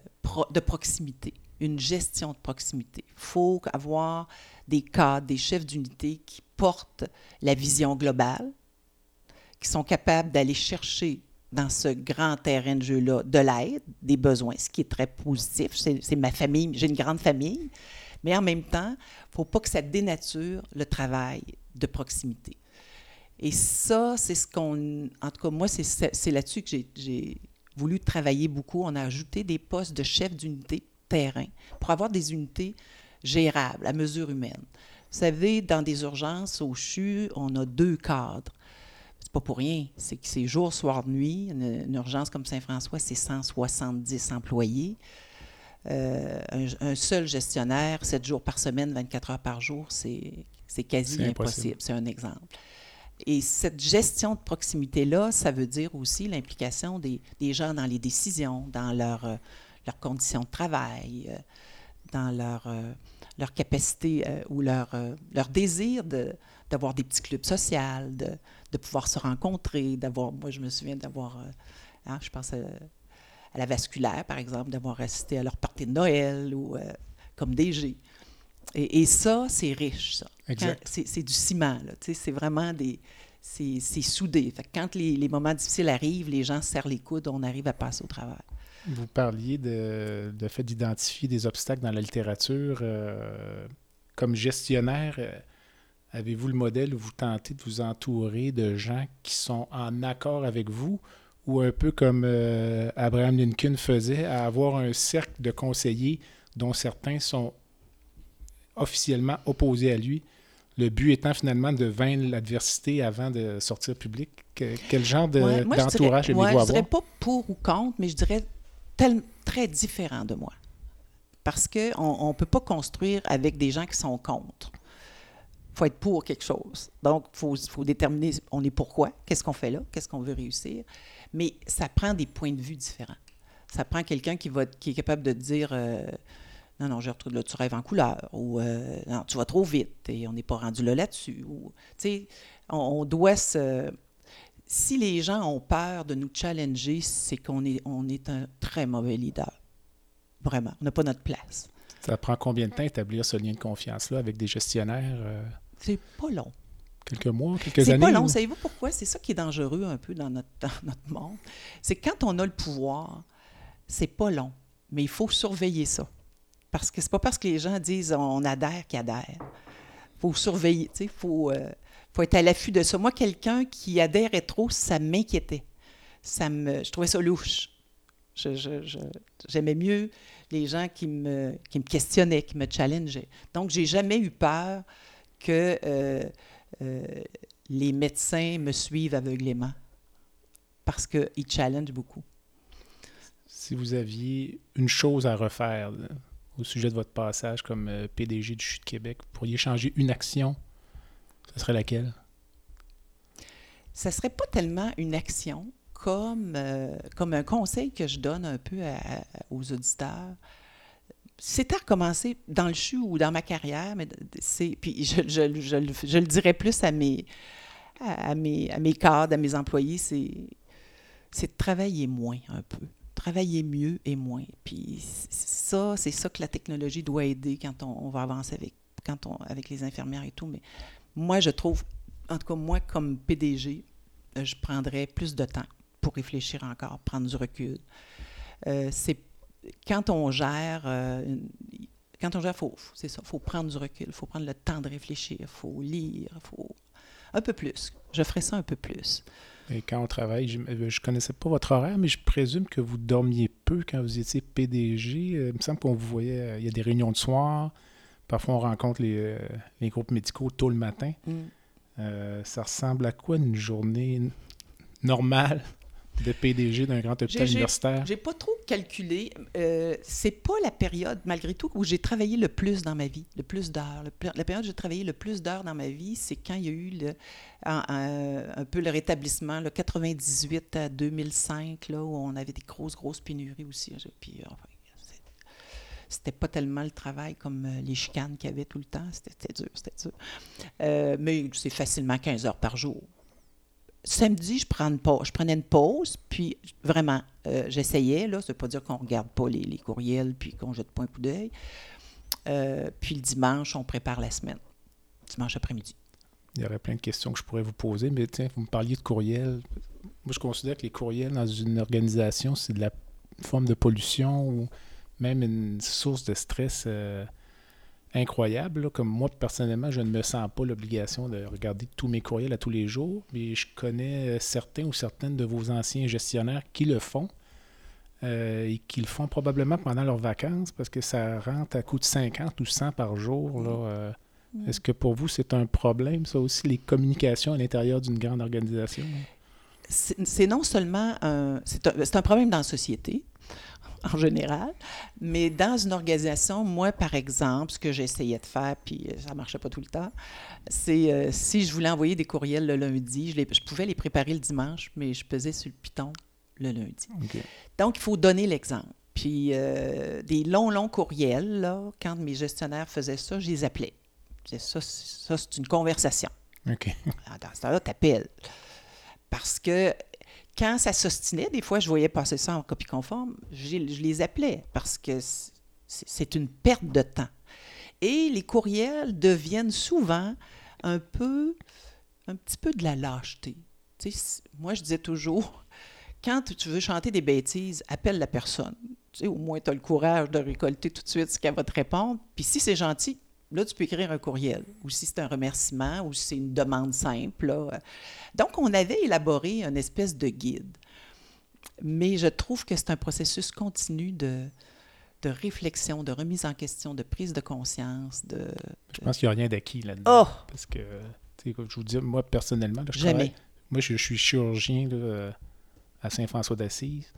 de proximité, une gestion de proximité. Il faut avoir des cadres, des chefs d'unité qui portent la vision globale, qui sont capables d'aller chercher dans ce grand terrain de jeu-là de l'aide, des besoins, ce qui est très positif. C'est ma famille, j'ai une grande famille, mais en même temps, il ne faut pas que ça dénature le travail de proximité. Et ça, c'est ce qu'on... En tout cas, moi, c'est là-dessus que j'ai voulu travailler beaucoup. On a ajouté des postes de chef d'unité terrain pour avoir des unités gérables, à mesure humaine. Vous savez, dans des urgences au CHU, on a deux cadres. C'est pas pour rien. C'est que c'est jour, soir, nuit. Une, urgence comme Saint-François, c'est 170 employés. Euh, un, seul gestionnaire, 7 jours par semaine, 24 heures par jour, c'est, quasi impossible. C'est un exemple. Et cette gestion de proximité-là, ça veut dire aussi l'implication des, gens dans les décisions, dans leur, euh, leurs conditions de travail, euh, dans leur leur capacité ou leur, leur désir d'avoir des petits clubs sociaux, de, de, pouvoir se rencontrer, d'avoir, moi je me souviens d'avoir, euh, hein, je pense à, la vasculaire par exemple, d'avoir assisté à leur partie de Noël ou comme DG. Et, et ça, c'est riche, ça. C'est du ciment, là, c'est vraiment des... C'est soudé. Fait quand les, les moments difficiles arrivent, les gens serrent les coudes, on arrive à passer au travail. Vous parliez de, fait d'identifier des obstacles dans la littérature. Euh, comme gestionnaire, euh, avez-vous le modèle où vous tentez de vous entourer de gens qui sont en accord avec vous ou un peu comme euh, Abraham Lincoln faisait, à avoir un cercle de conseillers dont certains sont officiellement opposés à lui? Le but étant finalement de vaincre l'adversité avant de sortir public? quel genre d'entourage de, ouais, Je ne dirais pas pour ou contre, mais je dirais très différent de moi. Parce qu'on ne peut pas construire avec des gens qui sont contre. Faut être pour quelque chose. Donc, il faut, déterminer on est pourquoi, qu'est-ce qu'on fait là, qu'est-ce qu'on veut réussir. Mais ça prend des points de vue différents. Ça prend quelqu'un qui, est capable de dire euh, Non, non, je retrouve là, tu rêves en couleur, ou euh, Non, tu vas trop vite et on n'est pas rendu là là-dessus. Ou, on, on doit se si les gens ont peur de nous challenger, c'est qu'on est, on est un très mauvais leader. Vraiment, on n'a pas notre place. Ça prend combien de temps établir ce lien de confiance-là avec des gestionnaires? Euh? C'est pas long. Quelques mois, quelques années? C'est pas long. Savez-vous pourquoi? C'est ça qui est dangereux un peu dans notre, dans notre monde. C'est quand on a le pouvoir, c'est pas long. Mais il faut surveiller ça. Parce que c'est pas parce que les gens disent on adhère qu'ils adhèrent. faut surveiller, il faut, euh, faut être à l'affût de ça. Moi, quelqu'un qui adhérait trop, ça m'inquiétait. Ça me, je trouvais ça louche. J'aimais mieux les gens qui me, qui me questionnaient, qui me challengeaient. Donc, j'ai jamais eu peur que euh, euh, les médecins me suivent aveuglément parce qu'ils challengent beaucoup. Si vous aviez une chose à refaire au sujet de votre passage comme euh, PDG du CHU de Québec, vous pourriez changer une action, ce serait laquelle? Ce ne serait pas tellement une action comme, comme un conseil que je donne un peu aux auditeurs c'était recommencé dans le CHU ou dans ma carrière, mais c'est, puis je, je, je, le dirais plus à mes, à, mes, à mes cadres, à mes employés, c'est, c'est de travailler moins un peu, travailler mieux et moins. Puis ça, c'est ça que la technologie doit aider quand on, va avancer avec, quand on, avec les infirmières et tout. Mais moi, je trouve, en tout cas, moi, comme PDG, je prendrais plus de temps pour réfléchir encore, prendre du recul. Euh, c'est quand on gère, euh, quand on gère, faut, c'est ça, faut prendre du recul, il faut prendre le temps de réfléchir, il faut lire, il faut un peu plus. Je ferais ça un peu plus. Et quand on travaille, je ne connaissais pas votre horaire, mais je présume que vous dormiez peu quand vous étiez PDG. Euh, il me semble qu'on vous voyait, euh, il y a des réunions de soir. Parfois, on rencontre les, groupes médicaux tôt le matin. Mm. ça ressemble à quoi une journée normale? De PDG d'un grand hôpital universitaire? J'ai pas trop calculé. Euh, c'est pas la période, malgré tout, où j'ai travaillé le plus dans ma vie, le plus d'heures. La période où j'ai travaillé le plus d'heures dans ma vie, c'est quand il y a eu le, un, peu le rétablissement, le 98 à 2005, là, où on avait des grosses, grosses pénuries aussi. Puis, c'était pas tellement le travail comme euh, les chicanes qu'il y avait tout le temps. C'était dur, c'était dur. Euh, mais c'est facilement 15 heures par jour samedi, je, prenais une pause, puis vraiment, euh, j'essayais, là, ça veut pas dire qu'on ne regarde pas les, courriels, puis qu'on jette pas un coup d'œil. Euh, puis le dimanche, on prépare la semaine, dimanche après-midi. Il y aurait plein de questions que je pourrais vous poser, mais tiens, vous me parliez de courriels. Moi, je considère que les courriels dans une organisation, c'est de la forme de pollution ou même une source de stress. Euh, incroyable. Comme moi, personnellement, je ne me sens pas l'obligation de regarder tous mes courriels à tous les jours, mais je connais euh, certains ou certaines de vos anciens gestionnaires qui le font euh, et qui le font probablement pendant leurs vacances parce que ça rentre à coût de 50 ou 100 par jour. Là, euh. mm. Est-ce que pour vous, c'est un problème, ça aussi, les communications à l'intérieur d'une grande organisation? C'est non seulement un, c'est un problème dans la société, en général. Mais dans une organisation, moi, par exemple, ce que j'essayais de faire, puis euh, ça ne marchait pas tout le temps, c'est euh, si je voulais envoyer des courriels le lundi, je, je, pouvais les préparer le dimanche, mais je pesais sur le piton le lundi. Donc, il faut donner l'exemple. Puis euh, des longs, longs courriels, là, quand mes gestionnaires faisaient ça, je les appelais. ça, ça c'est une conversation. OK. Ah, dans ce temps-là, tu appelles. Parce que quand ça s'ostinait, des fois, je voyais passer ça en copie conforme, je, les appelais parce que c'est une perte de temps. Et les courriels deviennent souvent un peu, un petit peu de la lâcheté. moi, je disais toujours, quand tu veux chanter des bêtises, appelle la personne. au moins, tu as le courage de récolter tout de suite ce qu'elle va te répondre. Puis si c'est gentil, Là, tu peux écrire un courriel, ou si c'est un remerciement, ou si c'est une demande simple. Donc, on avait élaboré une espèce de guide. Mais je trouve que c'est un processus continu de, de réflexion, de remise en question, de prise de conscience. De, Je pense qu'il n'y a rien d'acquis là-dedans. Oh! Parce que, je vous dis, moi, personnellement, je Jamais. moi, je, suis chirurgien à Saint-François d'Assise.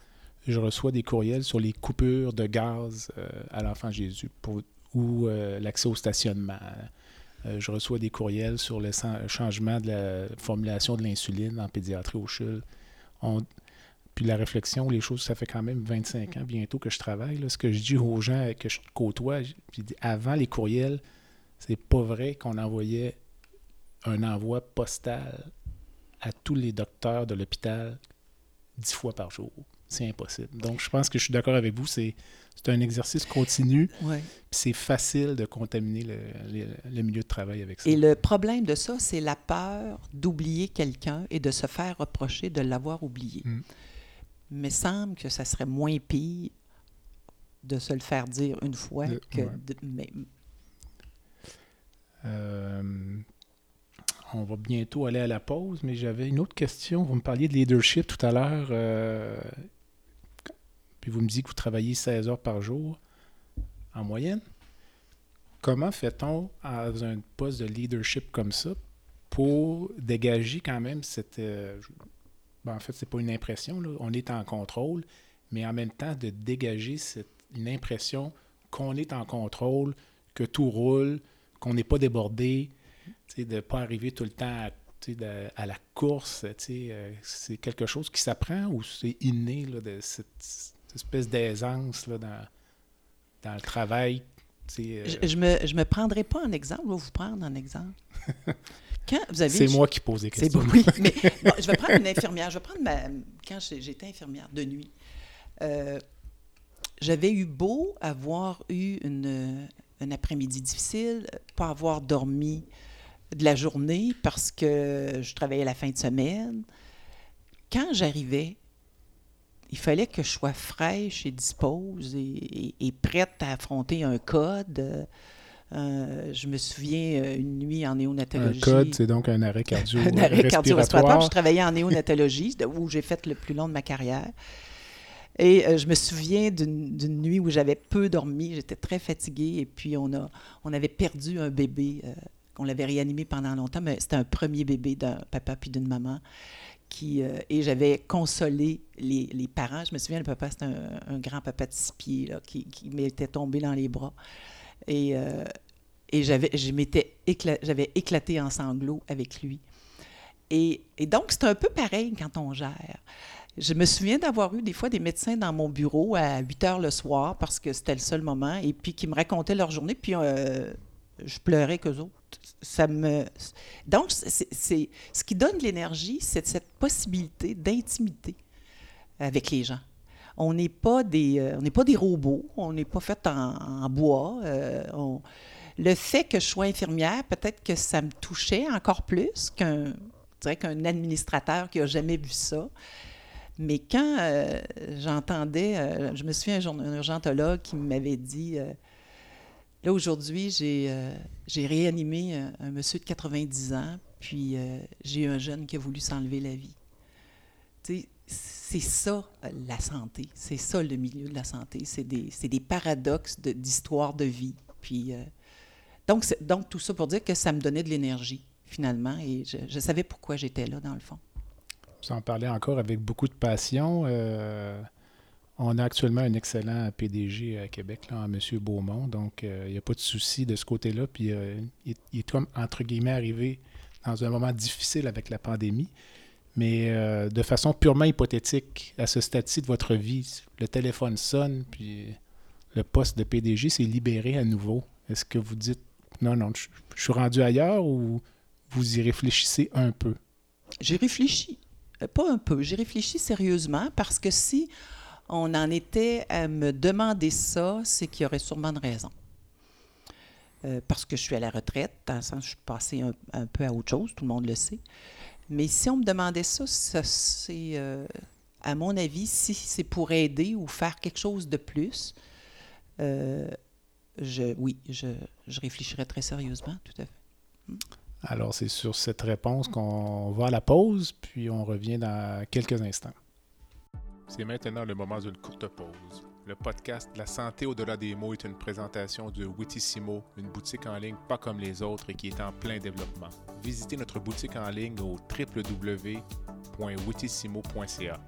Je reçois des courriels sur les coupures de gaz euh, à l'enfant Jésus pour ou euh, l'accès au stationnement. Euh, je reçois des courriels sur le changement de la formulation de l'insuline en pédiatrie au CHUL. Puis la réflexion, les choses, ça fait quand même 25 ans bientôt que je travaille. Ce que je dis aux gens que je côtoie, avant les courriels, c'est pas vrai qu'on envoyait un envoi postal à tous les docteurs de l'hôpital dix fois par jour. C'est impossible. Donc, je pense que je suis d'accord avec vous. C'est c'est un exercice continu. C'est facile de contaminer le, milieu de travail avec ça. Et le problème de ça, c'est la peur d'oublier quelqu'un et de se faire reprocher de l'avoir oublié. Mm. Mais semble que ça serait moins pire de se le faire dire une fois que... De, mais... Euh, on va bientôt aller à la pause, mais j'avais une autre question. Vous me parliez de leadership tout à l'heure, euh, vous me dites que vous travaillez 16 heures par jour en moyenne. Comment fait-on à un poste de leadership comme ça pour dégager quand même cette... Euh, ben, en fait, c'est pas une impression, on est en contrôle, mais en même temps de dégager cette, une impression qu'on est en contrôle, que tout roule, qu'on n'est pas débordé, de ne pas arriver tout le temps à, la course. Euh, c'est quelque chose qui s'apprend ou c'est inné de cette, espèce d'aisance dans, dans le travail? Euh? Je ne me, je me prendrai pas en exemple, je vais vous prendre en exemple. C'est moi qui pose des questions. Oui, mais je vais prendre une infirmière. Je vais prendre ma. Quand j'étais infirmière de nuit, euh, j'avais eu beau avoir eu une, un après-midi difficile, pas avoir dormi de la journée parce que je travaillais la fin de semaine. Quand j'arrivais, il fallait que je sois fraîche et dispose et, prête à affronter un code. Euh, je me souviens euh, une nuit en néonatologie. Un code, c'est donc un arrêt cardio Un arrêt cardio-respiratoire. Je travaillais en néonatologie, où j'ai fait le plus long de ma carrière. Et euh, je me souviens d'une nuit où j'avais peu dormi, j'étais très fatiguée, et puis on, a, on avait perdu un bébé. Euh, qu'on l'avait réanimé pendant longtemps, mais c'était un premier bébé d'un papa puis d'une maman. Euh, et j'avais consolé les, parents. Je me souviens, le papa, c'était un, grand papa de six pieds qui, m'était tombé dans les bras. Et, et j'avais, éclaté en sanglots avec lui. Et, et donc, c'est un peu pareil quand on gère. Je me souviens d'avoir eu des fois des médecins dans mon bureau à 8 heures le soir parce que c'était le seul moment et puis qui me racontaient leur journée, puis euh, je pleurais qu'eux autres. Donc, c'est, ce qui donne de l'énergie, c'est cette possibilité d'intimité avec les gens. On n'est pas, des, euh, on n'est pas des robots, on n'est pas fait en, bois. Euh, le fait que je sois infirmière, peut-être que ça me touchait encore plus qu'un, qu'un administrateur qui n'a jamais vu ça. Mais quand euh, j'entendais, je me souviens un, urgentologue qui m'avait dit Là, aujourd'hui, j'ai réanimé un, monsieur de 90 ans, puis j'ai eu un jeune qui a voulu s'enlever la vie. c'est ça la santé, c'est ça le milieu de la santé, c'est des, paradoxes d'histoire de, vie. Puis, donc, donc, tout ça pour dire que ça me donnait de l'énergie, finalement, et je savais pourquoi j'étais là, dans le fond. Vous en parlez encore avec beaucoup de passion. Euh, on a actuellement un excellent PDG à Québec, là, M. Beaumont. Donc, euh, il n'y a pas de souci de ce côté-là. Puis, euh, il, est comme, entre guillemets, arrivé dans un moment difficile avec la pandémie. Mais de façon purement hypothétique, à ce stade-ci de votre vie, le téléphone sonne, puis le poste de PDG s'est libéré à nouveau. Est-ce que vous dites, non, non, je, je suis rendu ailleurs ou vous y réfléchissez un peu? J'ai réfléchi. Euh, pas un peu, j'ai réfléchi sérieusement parce que si on en était à me demander ça, c'est qu'il y aurait sûrement de raison. Euh, parce que je suis à la retraite, dans le sens je suis passé un, peu à autre chose, tout le monde le sait. Mais si on me demandait ça, c'est, euh, à mon avis, si c'est pour aider ou faire quelque chose de plus, je, oui, je, réfléchirais très sérieusement, tout à fait. Alors, c'est sur cette réponse qu'on va à la pause, puis on revient dans quelques instants. C'est maintenant le moment d'une courte pause. Le podcast La santé au-delà des mots est une présentation de Witissimo, une boutique en ligne pas comme les autres et qui est en plein développement. Visitez notre boutique en ligne au www.witissimo.ca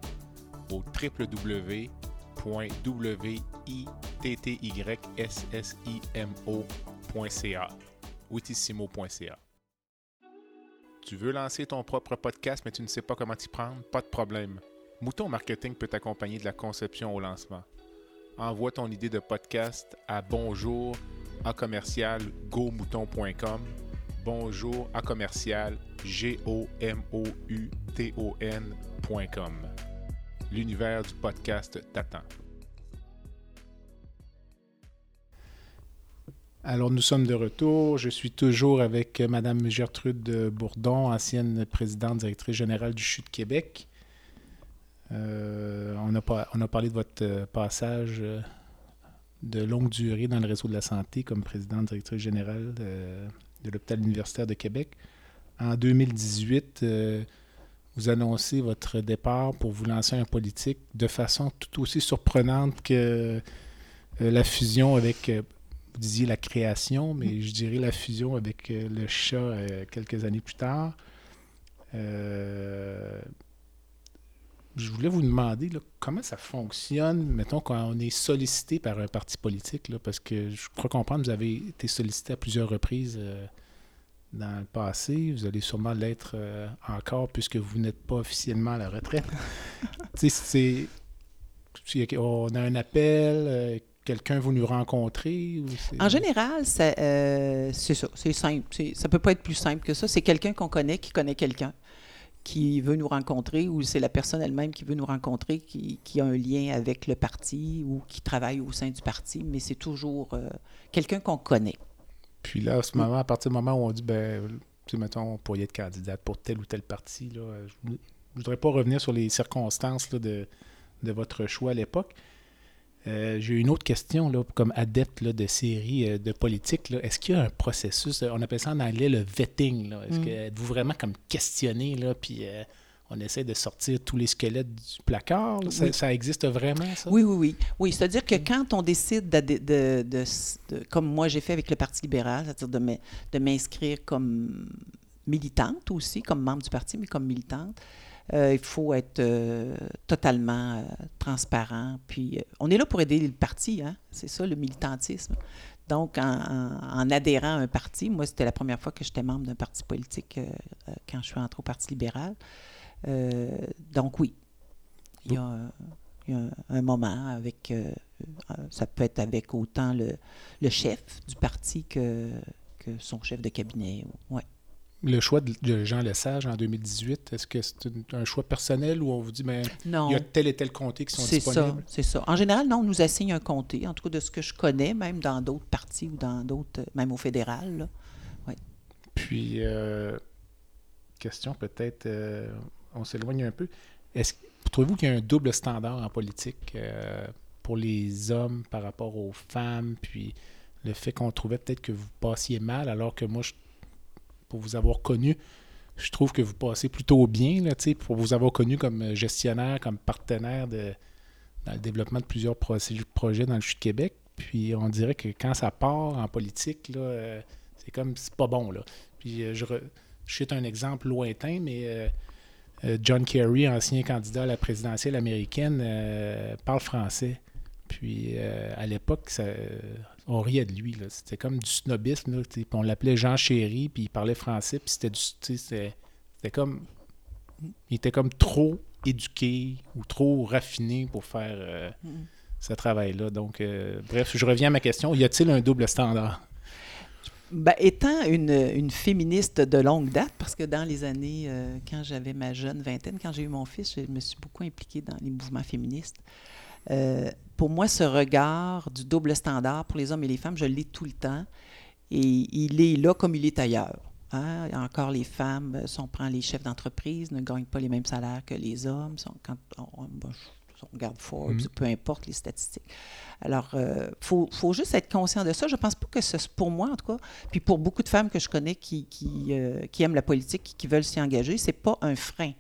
au www.wittyssimo.ca witissimo.ca tu veux lancer ton propre podcast, mais tu ne sais pas comment t'y prendre? Pas de problème. Mouton Marketing peut t'accompagner de la conception au lancement. Envoie ton idée de podcast à bonjour à commercial bonjour à commercial g o m o u t o n.com. L'univers du podcast t'attend. Alors, nous sommes de retour. Je suis toujours avec Mme Gertrude Bourdon, ancienne présidente directrice générale du CHU de Québec. Euh, on, a, parlé de votre passage de longue durée dans le réseau de la santé comme générale. Euh, de l'hôpital universitaire de Québec. En 2018, vous annoncez votre départ pour vous lancer en politique de façon tout aussi surprenante que la fusion avec, vous disiez la création, mais je dirais la fusion avec le chat quelques années plus tard. Euh, je voulais vous demander comment ça fonctionne, mettons, quand on est sollicité par un parti politique, parce que je crois comprendre, vous avez été sollicité à plusieurs reprises euh, dans le passé. Vous allez sûrement l'être euh, encore puisque vous n'êtes pas officiellement à la retraite. c'est. On a un appel, quelqu'un veut nous rencontrer? en général, c'est ça. C'est simple. Ça peut pas être plus simple que ça. C'est quelqu'un qu'on connaît qui connaît quelqu'un qui veut nous rencontrer ou c'est la personne elle-même qui veut nous rencontrer, qui, a un lien avec le parti ou qui travaille au sein du parti, mais c'est toujours euh, quelqu'un qu'on connaît. Puis là, à ce moment, à partir du moment où on dit, ben, tu mettons, on pourrait être candidate pour tel ou tel parti, là, je ne voudrais pas revenir sur les circonstances de, de votre choix à l'époque, euh, j'ai une autre question, là, comme adepte de séries euh, de politique. Est-ce qu'il y a un processus, euh, on appelle ça en anglais le vetting? Est-ce mm. que êtes-vous vraiment comme questionné, là, puis on essaie de sortir tous les squelettes du placard? Ça, existe vraiment, ça? Oui, oui, oui. Oui, c'est-à-dire que quand on décide, de, de, comme moi j'ai fait avec le Parti libéral, c'est-à-dire de m'inscrire comme militante aussi, comme membre du parti, mais comme militante, il faut être euh, totalement euh, transparent. Puis, on est là pour aider le parti, hein? c'est ça le militantisme. Donc, en, adhérant à un parti, moi, c'était la première fois que j'étais membre d'un parti politique quand je suis entré au Parti libéral. donc, oui, il y a, un, moment avec, ça peut être avec autant le, le chef du parti que, que son chef de cabinet. Ouais. Le choix de Jean Lesage en 2018, est-ce que c'est un choix personnel ou on vous dit, ben, il y a tel et tel comté qui sont disponibles? C'est ça, c'est ça. En général, non, on nous assigne un comté, en tout cas de ce que je connais, même dans d'autres partis ou dans d'autres, même au fédéral. Puis, euh, question peut-être, euh, on s'éloigne un peu. Est-ce trouvez-vous qu'il y a un double standard en politique euh, pour les hommes par rapport aux femmes, puis le fait qu'on trouvait peut-être que vous passiez mal, alors que moi, je pour vous avoir connu. Je trouve que vous passez plutôt bien, là, pour vous avoir connu comme euh, gestionnaire, comme partenaire dans le développement de plusieurs projets dans le Chute Québec. Puis on dirait que quand ça part en politique, euh, c'est comme c'est pas bon. Là. Puis euh, je, je un exemple lointain, mais John Kerry, ancien candidat à la présidentielle américaine, parle français. Puis à l'époque, on riait de lui. C'était comme du snobisme. Là, on l'appelait Jean Chéry, puis il parlait français, puis c'était du. C'était comme. Il était comme trop éduqué ou trop raffiné pour faire euh, ce travail-là. Donc, euh, bref, je reviens à ma question. Y a-t-il un double standard? Ben, étant une, féministe de longue date, parce que dans les années, euh, quand j'avais ma jeune vingtaine, quand j'ai eu mon fils, je me suis beaucoup impliquée dans les mouvements féministes. Euh, pour moi, ce regard du double standard pour les hommes et les femmes, je l'ai tout le temps. Et il est là comme il est ailleurs. Hein. Encore, les femmes, euh, si on prend les chefs d'entreprise, ne gagnent pas les mêmes salaires que les hommes. Quand on, regarde Forbes, mm-hmm. peu importe les statistiques. Alors, il euh, faut, juste être conscient de ça. Je ne pense pas que ce, pour moi, en tout cas, puis pour beaucoup de femmes que je connais qui, qui, qui aiment la politique, qui veulent s'y engager, ce n'est pas un frein.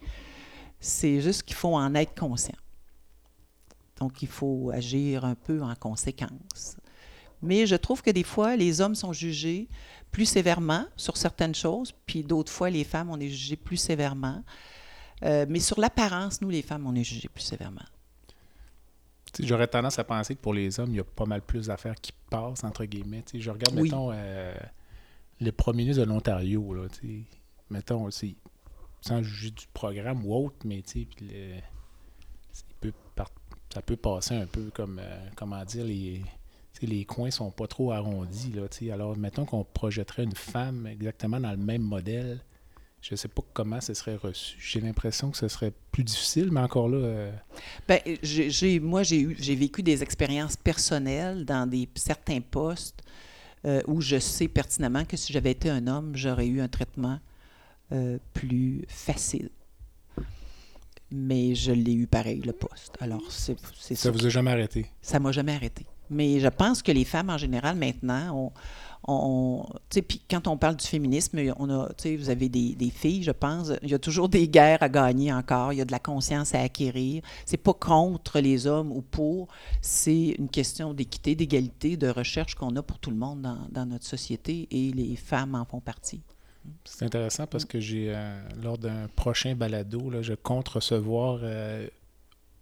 C'est juste qu'il faut en être conscient. Donc, il faut agir un peu en conséquence. Mais je trouve que des fois, les hommes sont jugés plus sévèrement sur certaines choses, puis d'autres fois, les femmes, on est jugées plus sévèrement. Euh, mais sur l'apparence, nous, les femmes, on est jugées plus sévèrement. J'aurais tendance à penser que pour les hommes, il y a pas mal plus d'affaires qui passent, entre guillemets. je regarde, mettons, euh, le premier ministre de l'Ontario, mettons, aussi, sans juger du programme ou autre, mais tu sais, ça peut passer un peu comme, euh, comment dire, les, les coins sont pas trop arrondis. Là, alors, mettons qu'on projetterait une femme exactement dans le même modèle. Je ne sais pas comment ce serait reçu. J'ai l'impression que ce serait plus difficile, mais encore là. Euh, ben, j'ai, moi, j'ai vécu des expériences personnelles dans des, certains postes euh, où je sais pertinemment que si j'avais été un homme, j'aurais eu un traitement plus facile mais je l'ai eu pareil, le poste. Alors, c'est Ça vous a jamais arrêté? Ça m'a jamais arrêté. Mais je pense que les femmes, en général, maintenant, ont, on, puis quand on parle du féminisme, on a, vous avez des, des, filles, je pense, il y a toujours des guerres à gagner encore, il y a de la conscience à acquérir. C'est pas contre les hommes ou pour, c'est une question d'équité, d'égalité, de recherche qu'on a pour tout le monde dans, dans, notre société et les femmes en font partie. C'est intéressant parce que j'ai, euh, lors d'un prochain balado, là, je compte recevoir euh,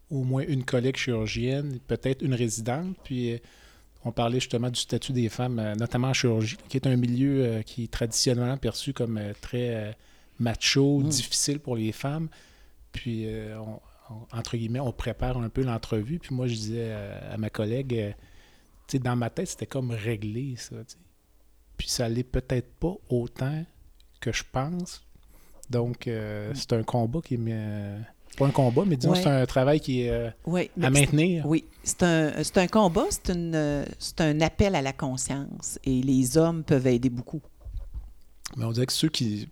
au moins une collègue chirurgienne, peut-être une résidente, puis euh, on parlait justement du statut des femmes, notamment en chirurgie, qui est un milieu euh, qui est traditionnellement perçu comme très macho, mm. difficile pour les femmes. Puis, entre guillemets, on prépare un peu l'entrevue. Puis moi, je disais à ma collègue, tu sais, dans ma tête, c'était comme réglé, ça. Puis ça allait peut-être pas autant que je pense. Donc, mm. c'est un combat qui est pas un combat, mais disons, c'est un travail qui est euh, à maintenir. Oui, c'est un, un, combat, c'est un appel à la conscience et les hommes peuvent aider beaucoup. Mais on dirait que ceux qui,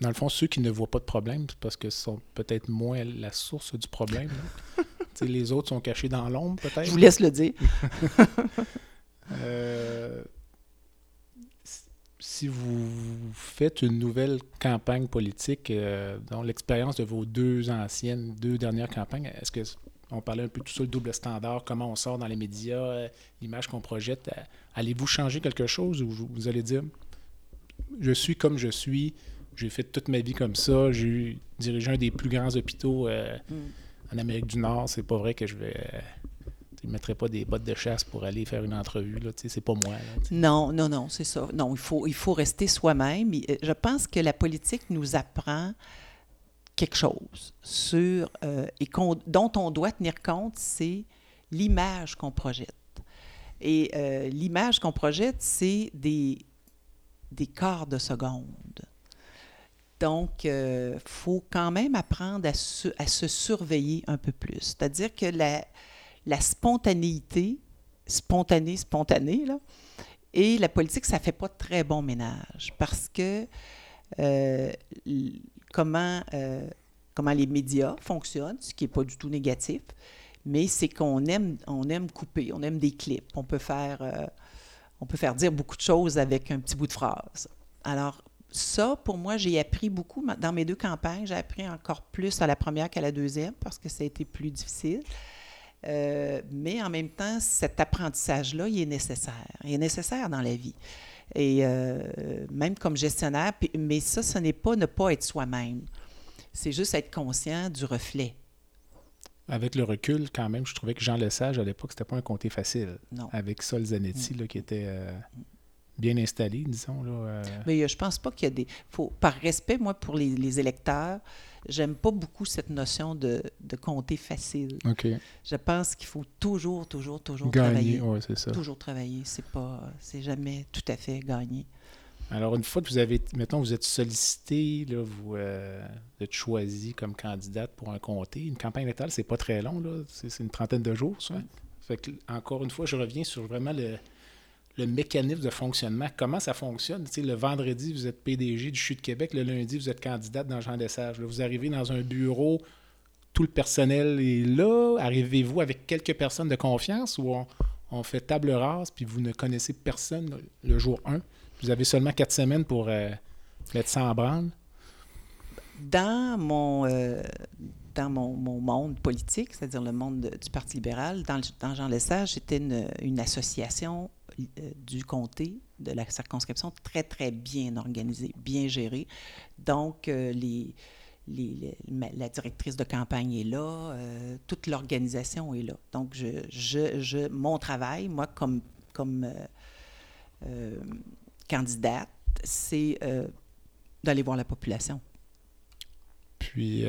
dans le fond, ceux qui ne voient pas de problème, c'est parce que ce sont peut-être moins la source du problème. les autres sont cachés dans l'ombre, peut-être. Je vous laisse le dire. euh, si vous faites une nouvelle campagne politique, euh, dans l'expérience de vos deux anciennes, deux dernières campagnes, est-ce que on parlait un peu tout ça, le double standard, comment on sort dans les médias, euh, l'image qu'on projette, euh, allez-vous changer quelque chose ou vous, allez dire, je suis comme je suis, j'ai fait toute ma vie comme ça, j'ai dirigé un des plus grands hôpitaux mm. en Amérique du Nord, c'est pas vrai que je vais ne mettrais pas des bottes de chasse pour aller faire une entrevue. C'est pas moi. non, non, non, c'est ça. Non, il faut, il faut rester soi-même. Euh, je pense que la politique nous apprend quelque chose sur euh, et dont on doit tenir compte, c'est l'image qu'on projette. Et euh, l'image qu'on projette, c'est des, des quarts de seconde. Donc, il faut quand même apprendre à, à se surveiller un peu plus. C'est-à-dire que la, la spontanéité, spontanée, spontanée, là, et la politique, ça ne fait pas très bon ménage parce que euh, comment, euh, comment les médias fonctionnent, ce qui n'est pas du tout négatif, mais c'est qu'on aime, on aime couper, on aime des clips, on peut faire, euh, on peut faire dire beaucoup de choses avec un petit bout de phrase. Alors, ça, pour moi, j'ai appris beaucoup dans mes deux campagnes. J'ai appris encore plus à la première qu'à la deuxième parce que ça a été plus difficile. Euh, mais en même temps, cet apprentissage-là, il est nécessaire. Il est nécessaire dans la vie. Et euh, même comme gestionnaire, mais ça, ce n'est pas ne pas être soi-même. C'est juste être conscient du reflet. Avec le recul, quand même, je trouvais que Jean Lesage, à l'époque, c'était pas un comté facile. Non. Avec Sol Zanetti, mm. là, qui était euh, bien installé, disons. Là, Mais je pense pas qu'il y a des... Faut, par respect, moi, pour les, les électeurs, j'aime pas beaucoup cette notion de, de compter facile. Je pense qu'il faut toujours, toujours, toujours gagner, travailler. Ouais, c'est ça. Toujours travailler. C'est pas, c'est jamais tout à fait gagné. Alors, une fois que vous avez, mettons, vous êtes sollicité, là, vous, euh, êtes choisi comme candidate pour un comté. Une campagne électorale, c'est pas très long, là. C'est, une trentaine de jours, ça. Fait que, encore une fois, je reviens sur vraiment le, le mécanisme de fonctionnement, comment ça fonctionne? le vendredi, vous êtes PDG du CHU de Québec, le lundi, vous êtes candidate dans Jean Desage. vous arrivez dans un bureau, tout le personnel est là. Arrivez-vous avec quelques personnes de confiance ou on, fait table rase puis vous ne connaissez personne le jour 1? Vous avez seulement quatre semaines pour euh, être sans branle? Dans mon, euh, dans mon, monde politique, c'est-à-dire le monde du Parti libéral, dans, dans Jean Lesage, c'était une, association du comté, de la circonscription, très, très bien organisée, bien gérée. Donc, euh, les, les, la directrice de campagne est là, euh, toute l'organisation est là. Donc, je, je, je, mon travail, moi, comme, comme candidate, c'est d'aller voir la population. Puis,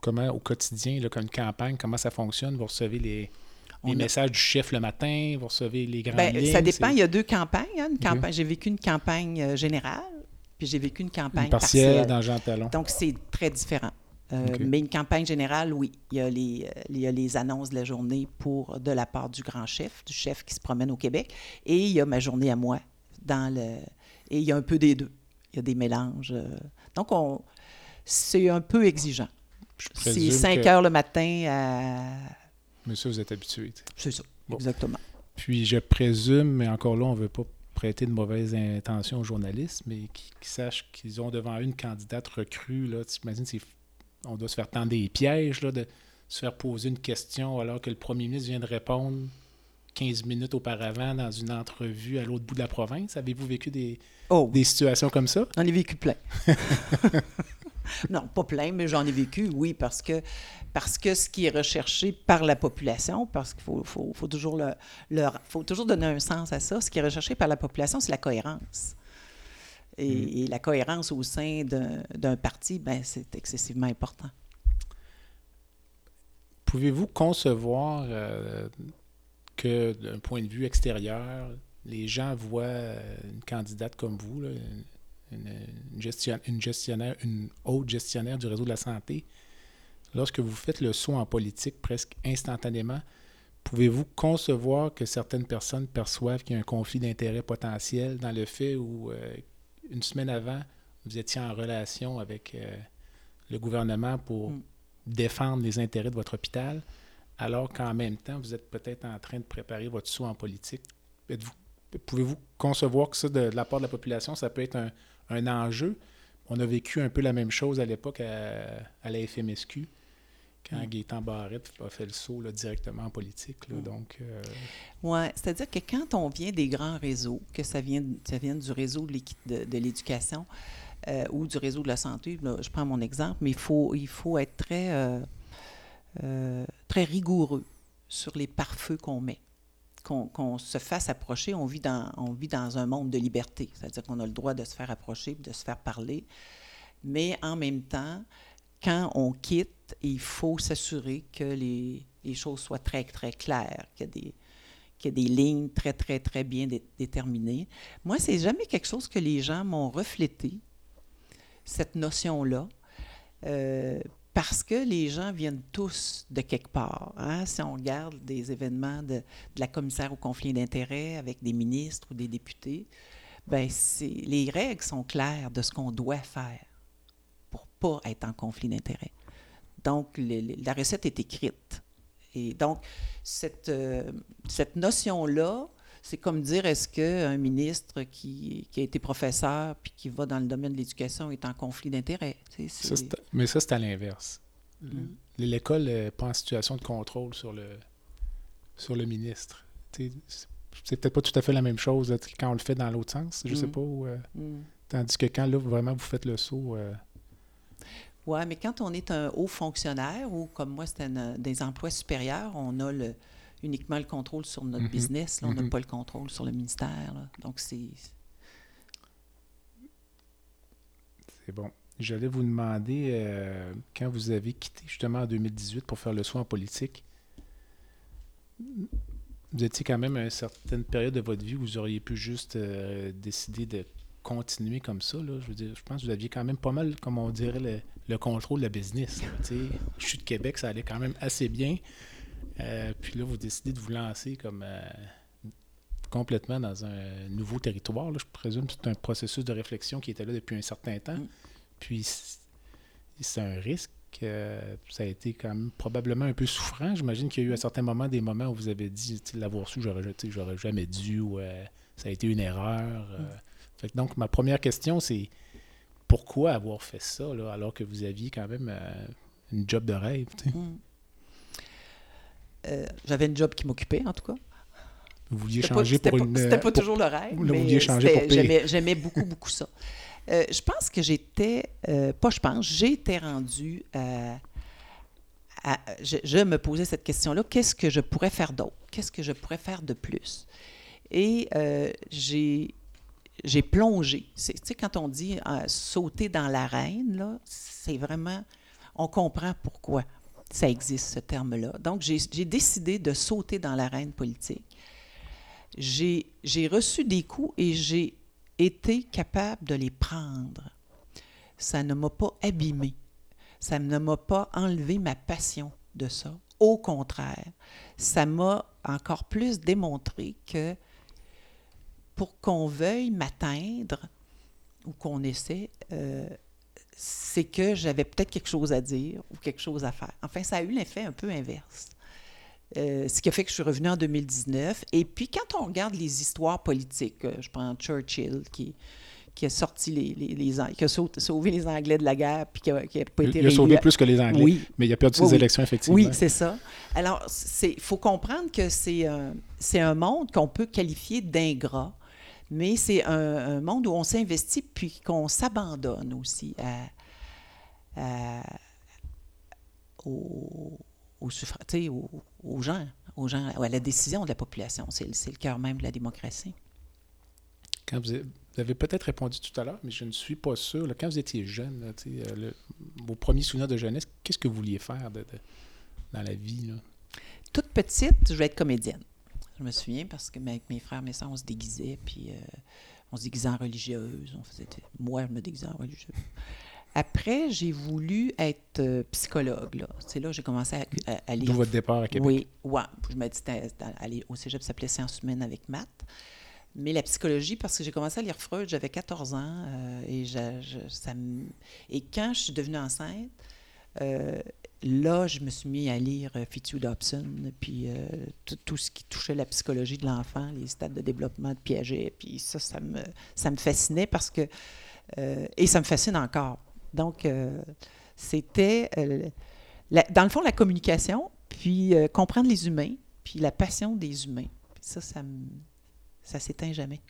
comment au quotidien, là, comme une campagne, comment ça fonctionne? Vous recevez les, messages du chef le matin, vous recevez les grands ben, Ça dépend. Il y a deux campagnes. Hein. campagne, J'ai vécu une campagne euh, générale, puis j'ai vécu une campagne partielle, dans Jean Talon. Donc, c'est très différent. Euh, mais une campagne générale, oui. Il y, a les, euh, il y a les annonces de la journée pour, de la part du grand chef, du chef qui se promène au Québec. Et il y a ma journée à moi. Dans le, et il y a un peu des deux. Il y a des mélanges. Donc, on, c'est un peu exigeant. C'est 5 heures le matin à. Mais ça, vous êtes habitué. C'est ça. Bon. Exactement. Puis je présume, mais encore là, on ne veut pas prêter de mauvaises intentions aux journalistes, mais qui, qui sachent qu'ils ont devant eux une candidate recrue. Là, t'imagines, on doit se faire tendre des pièges, là, de se faire poser une question alors que le premier ministre vient de répondre 15 minutes auparavant dans une entrevue à l'autre bout de la province. Avez-vous vécu des, Oh, des situations comme ça? J'en ai vécu plein. non, pas plein, mais j'en ai vécu, oui, parce que, parce que ce qui est recherché par la population, parce qu'il faut, faut, faut toujours, le, leur- faut toujours donner un sens à ça, ce qui est recherché par la population, c'est la cohérence. Et, et la cohérence au sein d'un parti, ben, c'est excessivement important. Pouvez-vous concevoir euh, que d'un point de vue extérieur, les gens voient une candidate comme vous, là, une, une gestion- une gestionnaire, une haute gestionnaire du réseau de la santé, lorsque vous faites le saut en politique presque instantanément, pouvez-vous concevoir que certaines personnes perçoivent qu'il y a un conflit d'intérêts potentiel dans le fait où, euh, une semaine avant, vous étiez en relation avec euh, le gouvernement pour Mm. défendre les intérêts de votre hôpital, alors qu'en même temps, vous êtes peut-être en train de préparer votre saut en politique? Êtes-vous- Pouvez-vous concevoir que ça, de, de la part de la population, ça peut être un, un enjeu? On a vécu un peu la même chose à l'époque à, à la FMSQ, quand Mm. Gaétan Barrette a fait le saut là, directement en politique. là. Mm. donc, euh, Oui, c'est-à-dire que quand on vient des grands réseaux, que ça vienne, ça vienne du réseau de l'éducation euh, ou du réseau de la santé, là, je prends mon exemple, mais il faut, il faut être très, euh, très rigoureux sur les pare-feux qu'on met. Qu'on, se fasse approcher, on vit, dans, on vit dans un monde de liberté, c'est-à-dire qu'on a le droit de se faire approcher, de se faire parler, mais en même temps, quand on quitte, il faut s'assurer que les, choses soient très, très claires, qu'il y a des, lignes très, très, très bien dé- déterminées. Moi, c'est jamais quelque chose que les gens m'ont reflété, cette notion-là, euh, parce que les gens viennent tous de quelque part. hein. Si on regarde des événements de, la commissaire au conflit d'intérêts avec des ministres ou des députés, ben les règles sont claires de ce qu'on doit faire pour pas être en conflit d'intérêts. Donc, la recette est écrite. Et donc, cette, euh, cette notion-là, c'est comme dire est-ce qu'un ministre qui, qui a été professeur puis qui va dans le domaine de l'éducation est en conflit d'intérêts? Sais, mais ça, c'est à l'inverse. Mm. L'école n'est pas en situation de contrôle sur le, sur le ministre. Sais, C'est peut-être pas tout à fait la même chose là, quand on le fait dans l'autre sens, je sais Mm. pas. ou, euh, Mm. tandis que quand là, vraiment vous faites le saut, euh, Oui, mais quand on est un haut fonctionnaire ou comme moi, c'est un- des emplois supérieurs, on a le, uniquement le contrôle sur notre Mhm. business. là, on n'a Mhm. pas le contrôle sur le ministère. là. Donc, c'est. c'est bon. J'allais vous demander, euh, quand vous avez quitté justement en 2018 pour faire le saut en politique, vous étiez quand même à une certaine période de votre vie où vous auriez pu juste euh, décider de continuer comme ça. Là. Je veux dire, je pense que vous aviez quand même pas mal, comme on dirait, le, le contrôle de la business. là, je suis de Québec, ça allait quand même assez bien. Euh, puis là, vous décidez de vous lancer comme euh, complètement dans un nouveau territoire. là. Je présume que c'est un processus de réflexion qui était là depuis un certain temps. Mm. Puis c'est un risque. euh, ça a été quand même probablement un peu souffrant. J'imagine qu'il y a eu à certains moments des moments où vous avez dit, l'avoir su, j'aurais, j'aurais jamais dû, ou ça a été une erreur. euh. Fait que donc, ma première question, c'est pourquoi avoir fait ça, là, alors que vous aviez quand même une job de rêve? Mm. Euh, J'avais une job qui m'occupait, en tout cas. Vous vouliez pas- changer c'était pour pas- une. C'était pas pour- toujours le rêve. Vous mais pour. J'aimais, j'aimais beaucoup, beaucoup ça. Euh, je pense que j'étais, euh, pas je pense, j'étais rendue à, à- je, je me posais cette question-là, qu'est-ce que je pourrais faire d'autre? Qu'est-ce que je pourrais faire de plus? Et euh, j'ai, j'ai plongé. Tu sais, quand on dit euh, sauter dans l'arène, là, c'est vraiment, on comprend pourquoi ça existe, ce terme-là. Donc, j'ai, décidé de sauter dans l'arène politique j'ai j'ai reçu des coups et j'ai été capable de les prendre. Ça ne m'a pas abîmé. Ça ne m'a pas enlevé ma passion de ça. Au contraire, ça m'a encore plus démontré que pour qu'on veuille m'atteindre ou qu'on essaie, euh, c'est que j'avais peut-être quelque chose à dire ou quelque chose à faire. Enfin, ça a eu l'effet un peu inverse. Euh, ce qui a fait que je suis revenue en 2019. Et puis, quand on regarde les histoires politiques, euh, je prends Churchill qui, qui a sorti les, les, les An- qui a sau- sauvé les Anglais de la guerre, puis qui a, qui a pas été Il a sauvé plus que les Anglais, Oui. mais il a perdu ses Oui, élections, effectivement. Oui, c'est ça. Alors, il faut comprendre que c'est un, c'est un monde qu'on peut qualifier d'ingrat, mais c'est un, un monde où on s'investit puis qu'on s'abandonne aussi à, à- aux, aux aux, aux gens, aux gens, à la décision de la population. C'est, le- c'est le cœur même de la démocratie. Quand vous avez, peut-être répondu tout à l'heure, mais je ne suis pas sûr. là, quand vous étiez jeune, là, euh, le- vos premiers souvenirs de jeunesse, qu'est-ce que vous vouliez faire de- de- dans la vie? Là? toute petite, je voulais être comédienne. Je me souviens parce que avec mes frères, mes soeurs, on se déguisait, puis euh, on se déguisait en religieuse. On faisait, moi, je me déguisais en religieuse. Après, j'ai voulu être euh, psychologue. C'est là que j'ai commencé à, à, à lire. D'où votre départ à Québec? Oui, ouais. Je me dis au cégep, ça s'appelait Sciences humaines avec maths. Mais la psychologie, parce que j'ai commencé à lire Freud, j'avais 14 ans. euh, et, je- je- ça me- et quand je suis devenue enceinte, euh, là, je me suis mis à lire euh, Fitzhugh Dobson, puis euh, tout, ce qui touchait la psychologie de l'enfant, les stades de développement de Piaget. Puis ça, ça me, fascinait parce que. euh, et ça me fascine encore. Donc, c'était. dans le fond, la communication, puis comprendre les humains, puis la passion des humains. Ça, ça me. Ça s'éteint jamais.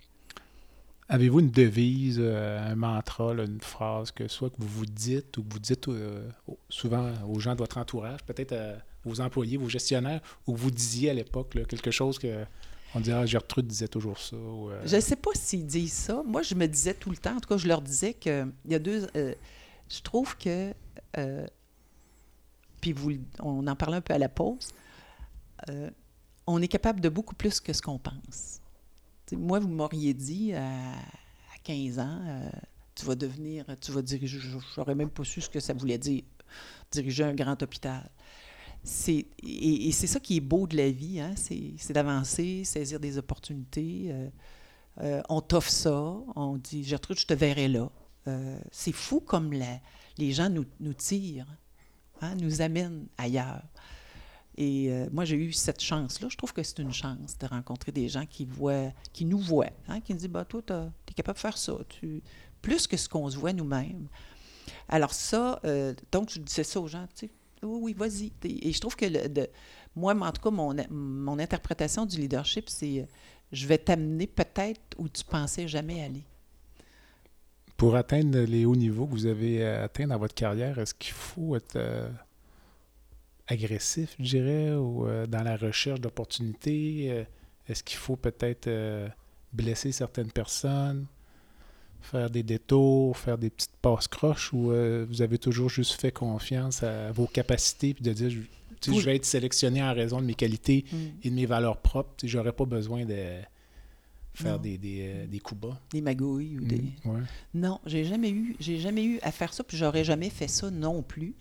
Avez-vous une devise, euh, un mantra, une phrase que soit que vous vous dites ou que vous dites euh, souvent aux gens de votre entourage, peut-être à vos employés, vos gestionnaires, ou que vous disiez à l'époque quelque chose que on dirait ah, Gertrude disait toujours ça. euh, Je ne sais pas s'ils disent ça. Moi, je me disais tout le temps, en tout cas, je leur disais que il y a deux. euh, je trouve que. euh, puis vous, on en parlait un peu à la pause. euh, on est capable de beaucoup plus que ce qu'on pense. Moi, vous m'auriez dit à, à 15 ans, euh, tu vas devenir, tu vas diriger, je n'aurais même pas su ce que ça voulait dire, diriger un grand hôpital. C'est, et, c'est ça qui est beau de la vie, hein, c'est, d'avancer, saisir des opportunités. euh, euh, on t'offre ça, on dit Gertrude, je te verrai là. Euh, c'est fou comme les gens nous, nous tirent, hein, nous amènent ailleurs. Et euh, moi, j'ai eu cette chance-là. Je trouve que c'est une chance de rencontrer des gens qui voient, qui nous voient, hein, qui nous disent bah, Toi, tu es capable de faire ça. Tu... Plus que ce qu'on se voit nous-mêmes. Alors, ça, euh, donc, je disais ça aux gens, tu sais, oui, oui, vas-y. Et je trouve que, moi, en tout cas, mon, mon interprétation du leadership, c'est euh, je vais t'amener peut-être où tu pensais jamais aller. Pour atteindre les hauts niveaux que vous avez atteints dans votre carrière, est-ce qu'il faut être agressif, je dirais, ou euh, dans la recherche d'opportunités? Euh, est-ce qu'il faut peut-être euh, blesser certaines personnes, faire des détours, faire des petites passes croches, ou euh, vous avez toujours juste fait confiance à vos capacités, puis de dire, je, Oui. vais être sélectionné en raison de mes qualités et de mes valeurs propres, j'aurais pas besoin de faire des, des, euh, des coups bas. Des magouilles ou des... Mm, ouais. Non, j'ai jamais eu, j'ai jamais eu à faire ça, puis j'aurais jamais fait ça non plus.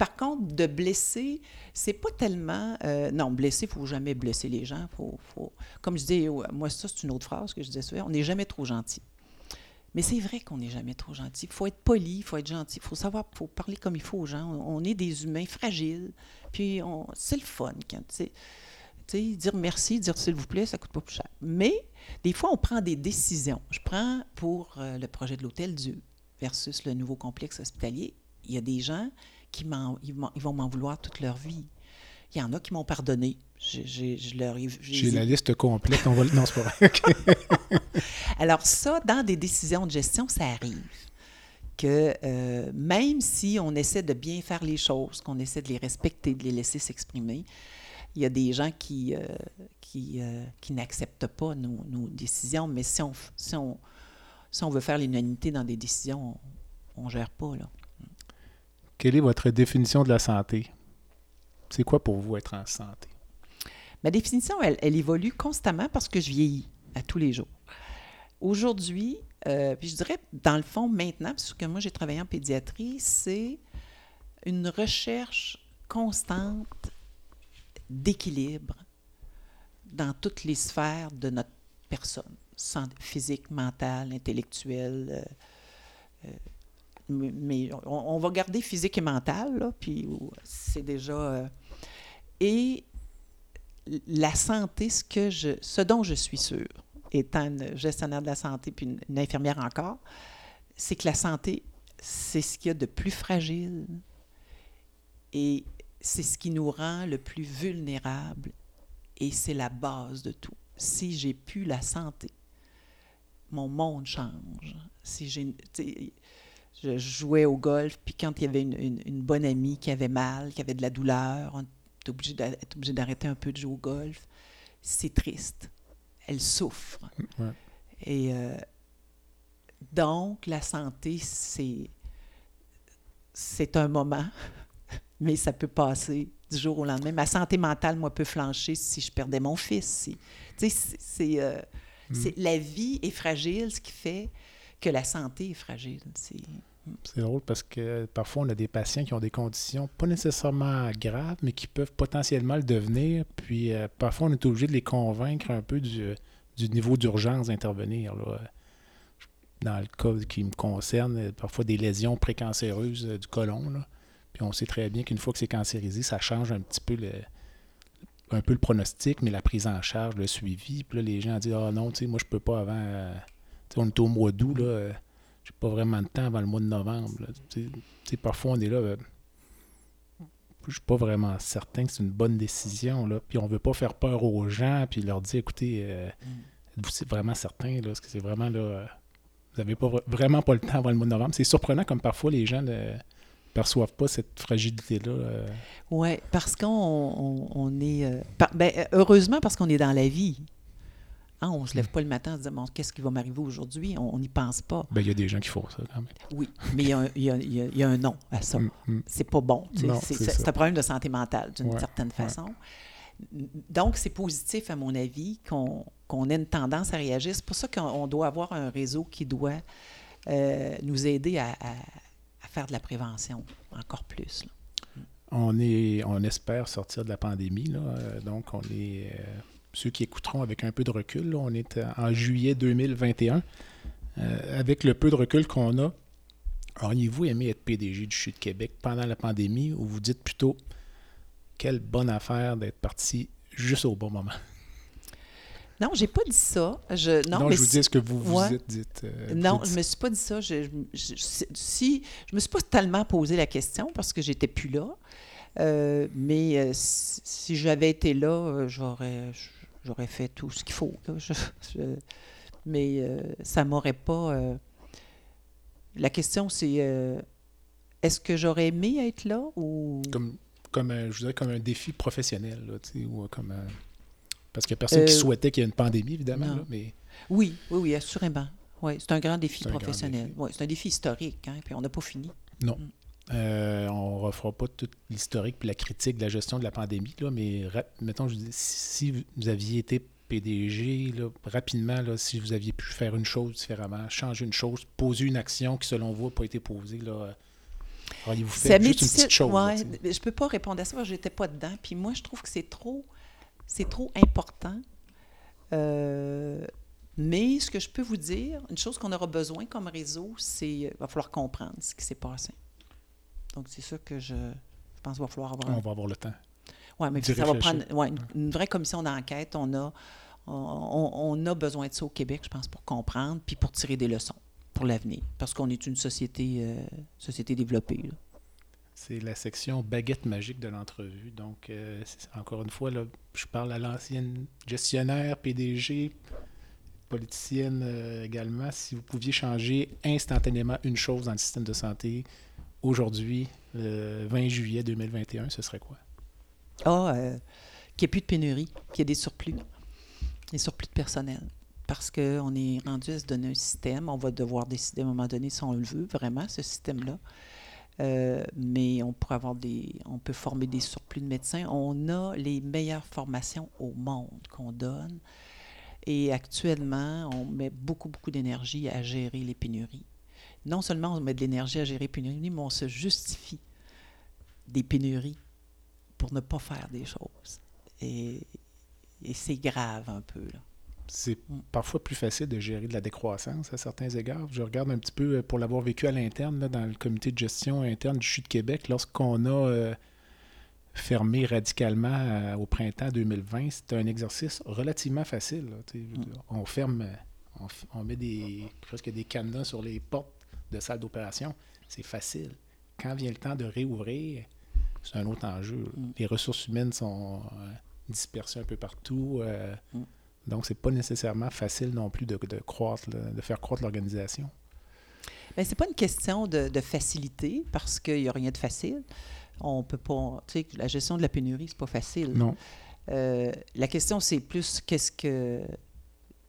Par contre, de blesser, c'est pas tellement. euh, non, blesser, il faut jamais blesser les gens. Faut, comme je dis, moi, ça, c'est une autre phrase que je disais souvent on n'est jamais trop gentil. Mais c'est vrai qu'on n'est jamais trop gentil. Il faut être poli, il faut être gentil, il faut savoir, faut parler comme il faut aux gens. On, est des humains fragiles, puis c'est le fun quand, dire merci, dire s'il vous plaît, ça coûte pas plus cher. Mais des fois, on prend des décisions. Je prends pour euh, le projet de l'Hôtel Dieu versus le nouveau complexe hospitalier. Il y a des gens qui ils ils vont m'en vouloir toute leur vie. Il y en a qui m'ont pardonné. J'ai- la liste complète. On va... le- Non, c'est pas vrai. Alors ça, dans des décisions de gestion, ça arrive que euh, même si on essaie de bien faire les choses, qu'on essaie de les respecter, de les laisser s'exprimer, il y a des gens qui, euh, qui, euh, qui n'acceptent pas nos, nos décisions, mais si on, si, on, si on veut faire l'unanimité dans des décisions, on ne gère pas. Là. Quelle est votre définition de la santé? C'est quoi pour vous être en santé? Ma définition, elle, évolue constamment parce que je vieillis à tous les jours. Aujourd'hui, euh, puis je dirais, dans le fond, maintenant, parce que moi, j'ai travaillé en pédiatrie, c'est une recherche constante d'équilibre dans toutes les sphères de notre personne, physique, mentale, intellectuelle. euh, euh, mais on, va garder physique et mental, là, puis c'est déjà... euh, et la santé, ce, que je, ce dont je suis sûre, étant une gestionnaire de la santé puis une, infirmière encore, c'est que la santé, c'est ce qu'il y a de plus fragile et c'est ce qui nous rend le plus vulnérable et c'est la base de tout. Si j'ai plus la santé, mon monde change. Si j'ai, je jouais au golf, puis quand il y avait une, une- une bonne amie qui avait mal, qui avait de la douleur, on est obligé d'arrêter un peu de jouer au golf. C'est triste. Elle souffre. Ouais. Et euh, donc, la santé, c'est c'est un moment, mais ça peut passer du jour au lendemain. Ma santé mentale, moi, peut flancher si je perdais mon fils. Si, tu sais, c'est- euh, c'est- la vie est fragile, ce qui fait que la santé est fragile. C'est C'est drôle parce que parfois, on a des patients qui ont des conditions pas nécessairement graves, mais qui peuvent potentiellement le devenir. Puis euh, parfois, on est obligé de les convaincre un peu du, du niveau d'urgence d'intervenir. Dans le cas qui me concerne, euh, parfois des lésions précancéreuses euh, du côlon. Puis on sait très bien qu'une fois que c'est cancérisé, ça change un petit peu le, un peu le pronostic, mais la prise en charge, le suivi. Puis là, les gens disent Ah non, tu sais, moi, je peux pas avant. on est au mois d'août. J'ai pas vraiment de temps avant le mois de novembre. parfois, on est là. euh, je suis pas vraiment certain que c'est une bonne décision. Là. Puis on veut pas faire peur aux gens, puis leur dire écoutez, euh, êtes-vous c'est vraiment certain, là, est-ce que c'est vraiment là. euh, vous avez pas vra- vraiment pas le temps avant le mois de novembre. C'est surprenant comme parfois les gens ne perçoivent pas cette fragilité-là. euh. Oui, parce qu'on on, on est. par- ben, heureusement, parce qu'on est dans la vie. Hein, on ne se lève pas le matin en se disant bon, qu'est-ce qui va m'arriver aujourd'hui? On n'y pense pas. Ben, il y a des gens qui font ça quand même. Oui, mais il y a, un- y y y a nom à ça. Mm, mm. C'est pas bon. C'est un problème de santé mentale, d'une Ouais, certaine ouais. façon. Donc, c'est positif, à mon avis, qu'on ait une tendance à réagir. C'est pour ça qu'on on doit avoir un réseau qui doit euh, nous aider à, à- à faire de la prévention encore plus. là. On, est, on espère sortir de la pandémie. Là. Euh, donc, on est. euh, ceux qui écouteront avec un peu de recul, là, on est en juillet 2021. Euh, avec le peu de recul qu'on a, auriez-vous aimé être PDG du CHU de Québec pendant la pandémie ou vous dites plutôt quelle bonne affaire d'être parti juste au bon moment? Non, j'ai pas dit ça. Je, non, Non, mais je vous si- dis ce que vous vous Ouais. dites. euh, vous Non, êtes je dit- me suis pas dit ça. Je, je- je- si, je me suis pas tellement posé la question parce que j'étais plus là. Euh, mais si, si j'avais été là, j'aurais, j'aurais fait tout ce qu'il faut. là. Je- je- mais euh, ça m'aurait pas. euh, La question, c'est euh, est-ce que j'aurais aimé être là ou? comme, comme un, je dirais comme un défi professionnel, là, tu sais, ou comme un- Parce qu'il n'y a personne qui souhaitait qu'il y ait une pandémie, évidemment, non. là, mais Oui, oui, oui, assurément. Oui, c'est un grand défi professionnel. Oui, c'est un défi historique, hein, puis on n'a pas fini. Euh, on ne refera pas toute l'historique et la critique de la gestion de la pandémie, là, mais mettons, je dis, si vous aviez été PDG, là, rapidement, là, si vous aviez pu faire une chose différemment, changer une chose, poser une action qui, selon vous, n'a pas été posée, là, euh, auriez-vous fait juste une petite chose? ouais, je peux pas répondre à ça que j'étais pas dedans. Puis moi, je trouve que c'est trop, c'est trop important. Euh, mais ce que je peux vous dire, une chose qu'on aura besoin comme réseau, c'est il va falloir comprendre ce qui s'est passé. Donc c'est ça que je, je pense qu'il va falloir avoir. On va avoir le temps. Ouais, mais ça va prendre ouais, une, une vraie commission d'enquête. On a, on, on- a besoin de ça au Québec, je pense, pour comprendre, puis pour tirer des leçons pour l'avenir, parce qu'on est une société, euh, société développée. là. C'est la section baguette magique de l'entrevue. Donc, euh, encore une fois, là, je parle à l'ancienne gestionnaire, PDG, politicienne euh, également. Si vous pouviez changer instantanément une chose dans le système de santé aujourd'hui, le 20 juillet 2021, ce serait quoi? Ah, euh, qu'il n'y ait plus de pénurie, qu'il y ait des surplus, des surplus de personnel. Parce qu'on est rendu à se donner un système. On va devoir décider à un moment donné si on le veut, vraiment, ce système-là. Euh, mais on pourrait avoir des. On peut former des surplus de médecins. On a les meilleures formations au monde qu'on donne. Et actuellement, on met beaucoup, beaucoup d'énergie à gérer les pénuries. Non seulement on met de l'énergie à gérer les pénuries, mais on se justifie des pénuries pour ne pas faire des choses. Et, et c'est grave un peu. Là. C'est parfois plus facile de gérer de la décroissance à certains égards. Je regarde un petit peu euh, pour l'avoir vécu à l'interne, là, dans le comité de gestion interne du CHU de Québec, lorsqu'on a euh, fermer radicalement au printemps 2020, c'était un exercice relativement facile. Mm. On ferme, on, met des, presque des cadenas sur les portes de salles d'opération. C'est facile. Quand vient le temps de réouvrir, c'est un autre enjeu. Mm. Les ressources humaines sont dispersées un peu partout. Mm. Donc, c'est pas nécessairement facile non plus de, de croître, de faire croître l'organisation. Mais c'est pas une question de, facilité parce qu'il n'y a rien de facile. On peut pas. Tu sais, la gestion de la pénurie, c'est pas facile. Non. Euh, la question, c'est plus qu'est-ce que.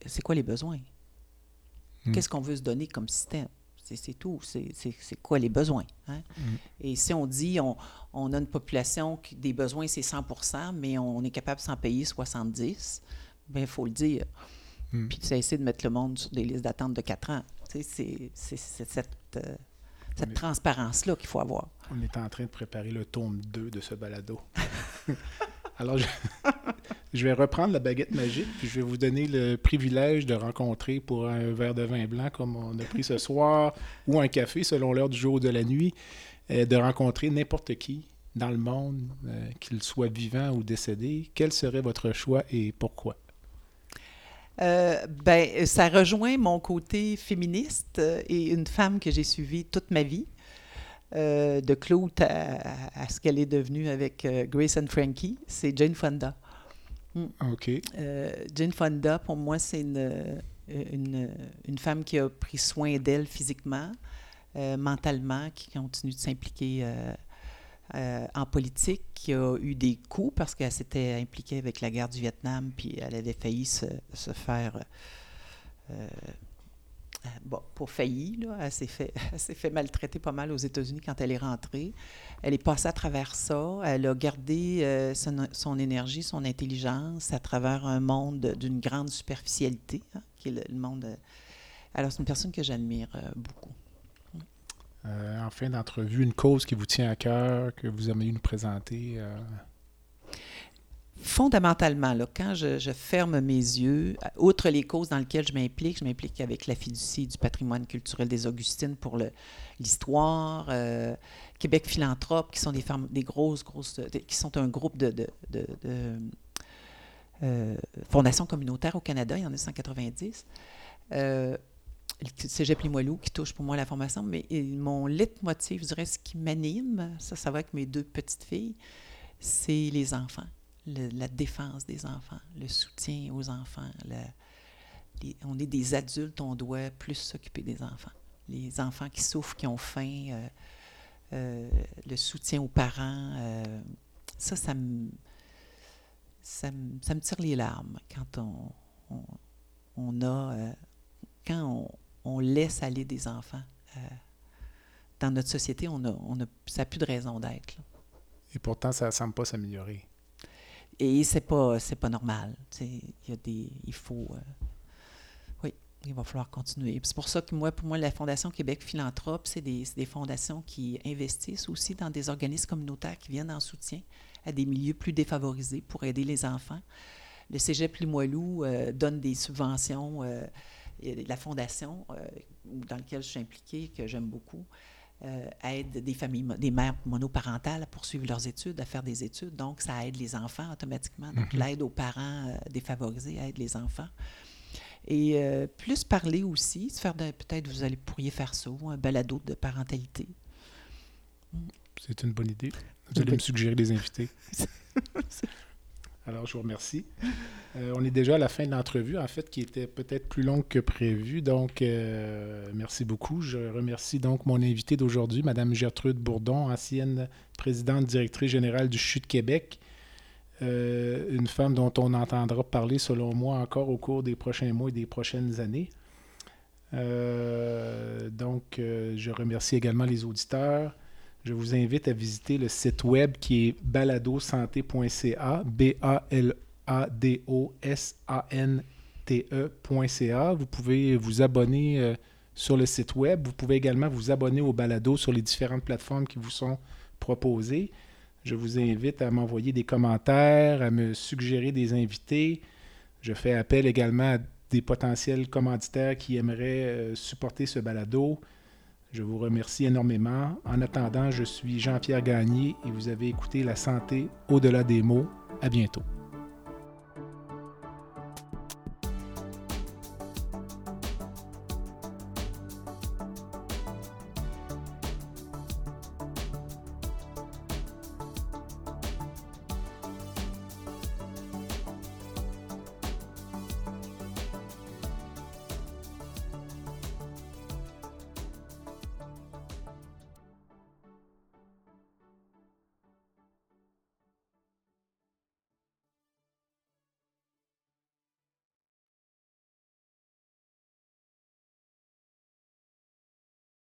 C'est quoi les besoins? Hmm. Qu'est-ce qu'on veut se donner comme système? C'est tout. C'est quoi les besoins? Hein? Hmm. Et si on dit on, on, a une population qui des besoins, c'est 100% mais on est capable de s'en payer 70 bien, il faut le dire. Hmm. Puis essayer de mettre le monde sur des listes d'attente de 4 ans. C'est cette, euh, cette transparence-là qu'il faut avoir. On est en train de préparer le tome 2 de ce balado. Alors, je, vais reprendre la baguette magique, puis je vais vous donner le privilège de rencontrer pour un verre de vin blanc comme on a pris ce soir, ou un café selon l'heure du jour ou de la nuit, euh, de rencontrer n'importe qui dans le monde, euh, qu'il soit vivant ou décédé. Quel serait votre choix et pourquoi? Euh, ben, ça rejoint mon côté féministe euh, et une femme que j'ai suivie toute ma vie, de Claude à, ce qu'elle est devenue avec Grace and Frankie, c'est Jane Fonda. Hmm. OK. Jane Fonda, pour moi, c'est une, une, femme qui a pris soin d'elle physiquement, mentalement, qui continue de s'impliquer euh, en politique qui a eu des coups parce qu'elle s'était impliquée avec la guerre du Vietnam, puis elle avait failli se, faire. Euh, euh, bon, pas failli, elle s'est fait maltraiter pas mal aux États-Unis quand elle est rentrée. Elle est passée à travers ça. Elle a gardé son, énergie, son intelligence à travers un monde d'une grande superficialité, hein, qui est le monde. alors, c'est une personne que j'admire beaucoup. Euh, en fin d'entrevue, une cause qui vous tient à cœur, que vous aimeriez nous présenter? Euh? Fondamentalement, quand je, ferme mes yeux, outre les causes dans lesquelles je m'implique, je m'implique avec la fiducie du patrimoine culturel des Augustines pour l'histoire, euh, Québec Philanthrope, qui sont des, grosses, grosses, qui sont un groupe de, de, fondations communautaires au Canada, il y en a 190 le Cégep Limoilou qui touche pour moi la formation, mais mon leitmotiv, je dirais, ce qui m'anime, ça, ça va avec mes deux petites filles, c'est les enfants, la défense des enfants, le soutien aux enfants. on est des adultes, on doit plus s'occuper des enfants. Les enfants qui souffrent, qui ont faim, euh, euh, le soutien aux parents, euh, ça, ça me, ça me, tire les larmes quand on, on, a, quand on, laisse aller des enfants. Dans notre société, on a, on a, ça n'a plus de raison d'être. Et pourtant, ça ne semble pas s'améliorer. Et c'est pas pas normal. Il y a des. Il faut. Euh, oui, il va falloir continuer. C'est pour ça que moi, pour moi, la Fondation Québec Philanthrope, c'est des, des, fondations qui investissent aussi dans des organismes communautaires qui viennent en soutien à des milieux plus défavorisés pour aider les enfants. Le Cégep Limoilou euh, donne des subventions la fondation euh, dans laquelle je suis impliquée, que j'aime beaucoup, euh, aide des familles, des mères monoparentales à poursuivre leurs études, à faire des études. Donc, ça aide les enfants automatiquement. Donc, mhm. l'aide aux parents euh, défavorisés aide les enfants. Et plus parler aussi, faire peut-être vous allez, pourriez faire ça, un balado de parentalité. C'est une bonne idée. Vous allez me suggérer des invités. Alors, je vous remercie. Euh, on est déjà à la fin de l'entrevue, en fait, qui était peut-être plus longue que prévu. Donc, euh, merci beaucoup. Je remercie donc mon invité d'aujourd'hui, Mme Gertrude Bourdon, ancienne présidente directrice générale du CHU de Québec. Euh, une femme dont on entendra parler, selon moi, encore au cours des prochains mois et des prochaines années. donc, je remercie également les auditeurs je vous invite à visiter le site web qui est baladosanté.ca, B-A-L-A-D-O-S-A-N-T-E.ca. Vous pouvez vous abonner euh, sur le site web. Vous pouvez également vous abonner au balado sur les différentes plateformes qui vous sont proposées. Je vous invite à m'envoyer des commentaires, à me suggérer des invités. Je fais appel également à des potentiels commanditaires qui aimeraient euh, supporter ce balado. Je vous remercie énormément. En attendant, je suis Jean-Pierre Gagné et vous avez écouté La santé au-delà des mots. À bientôt.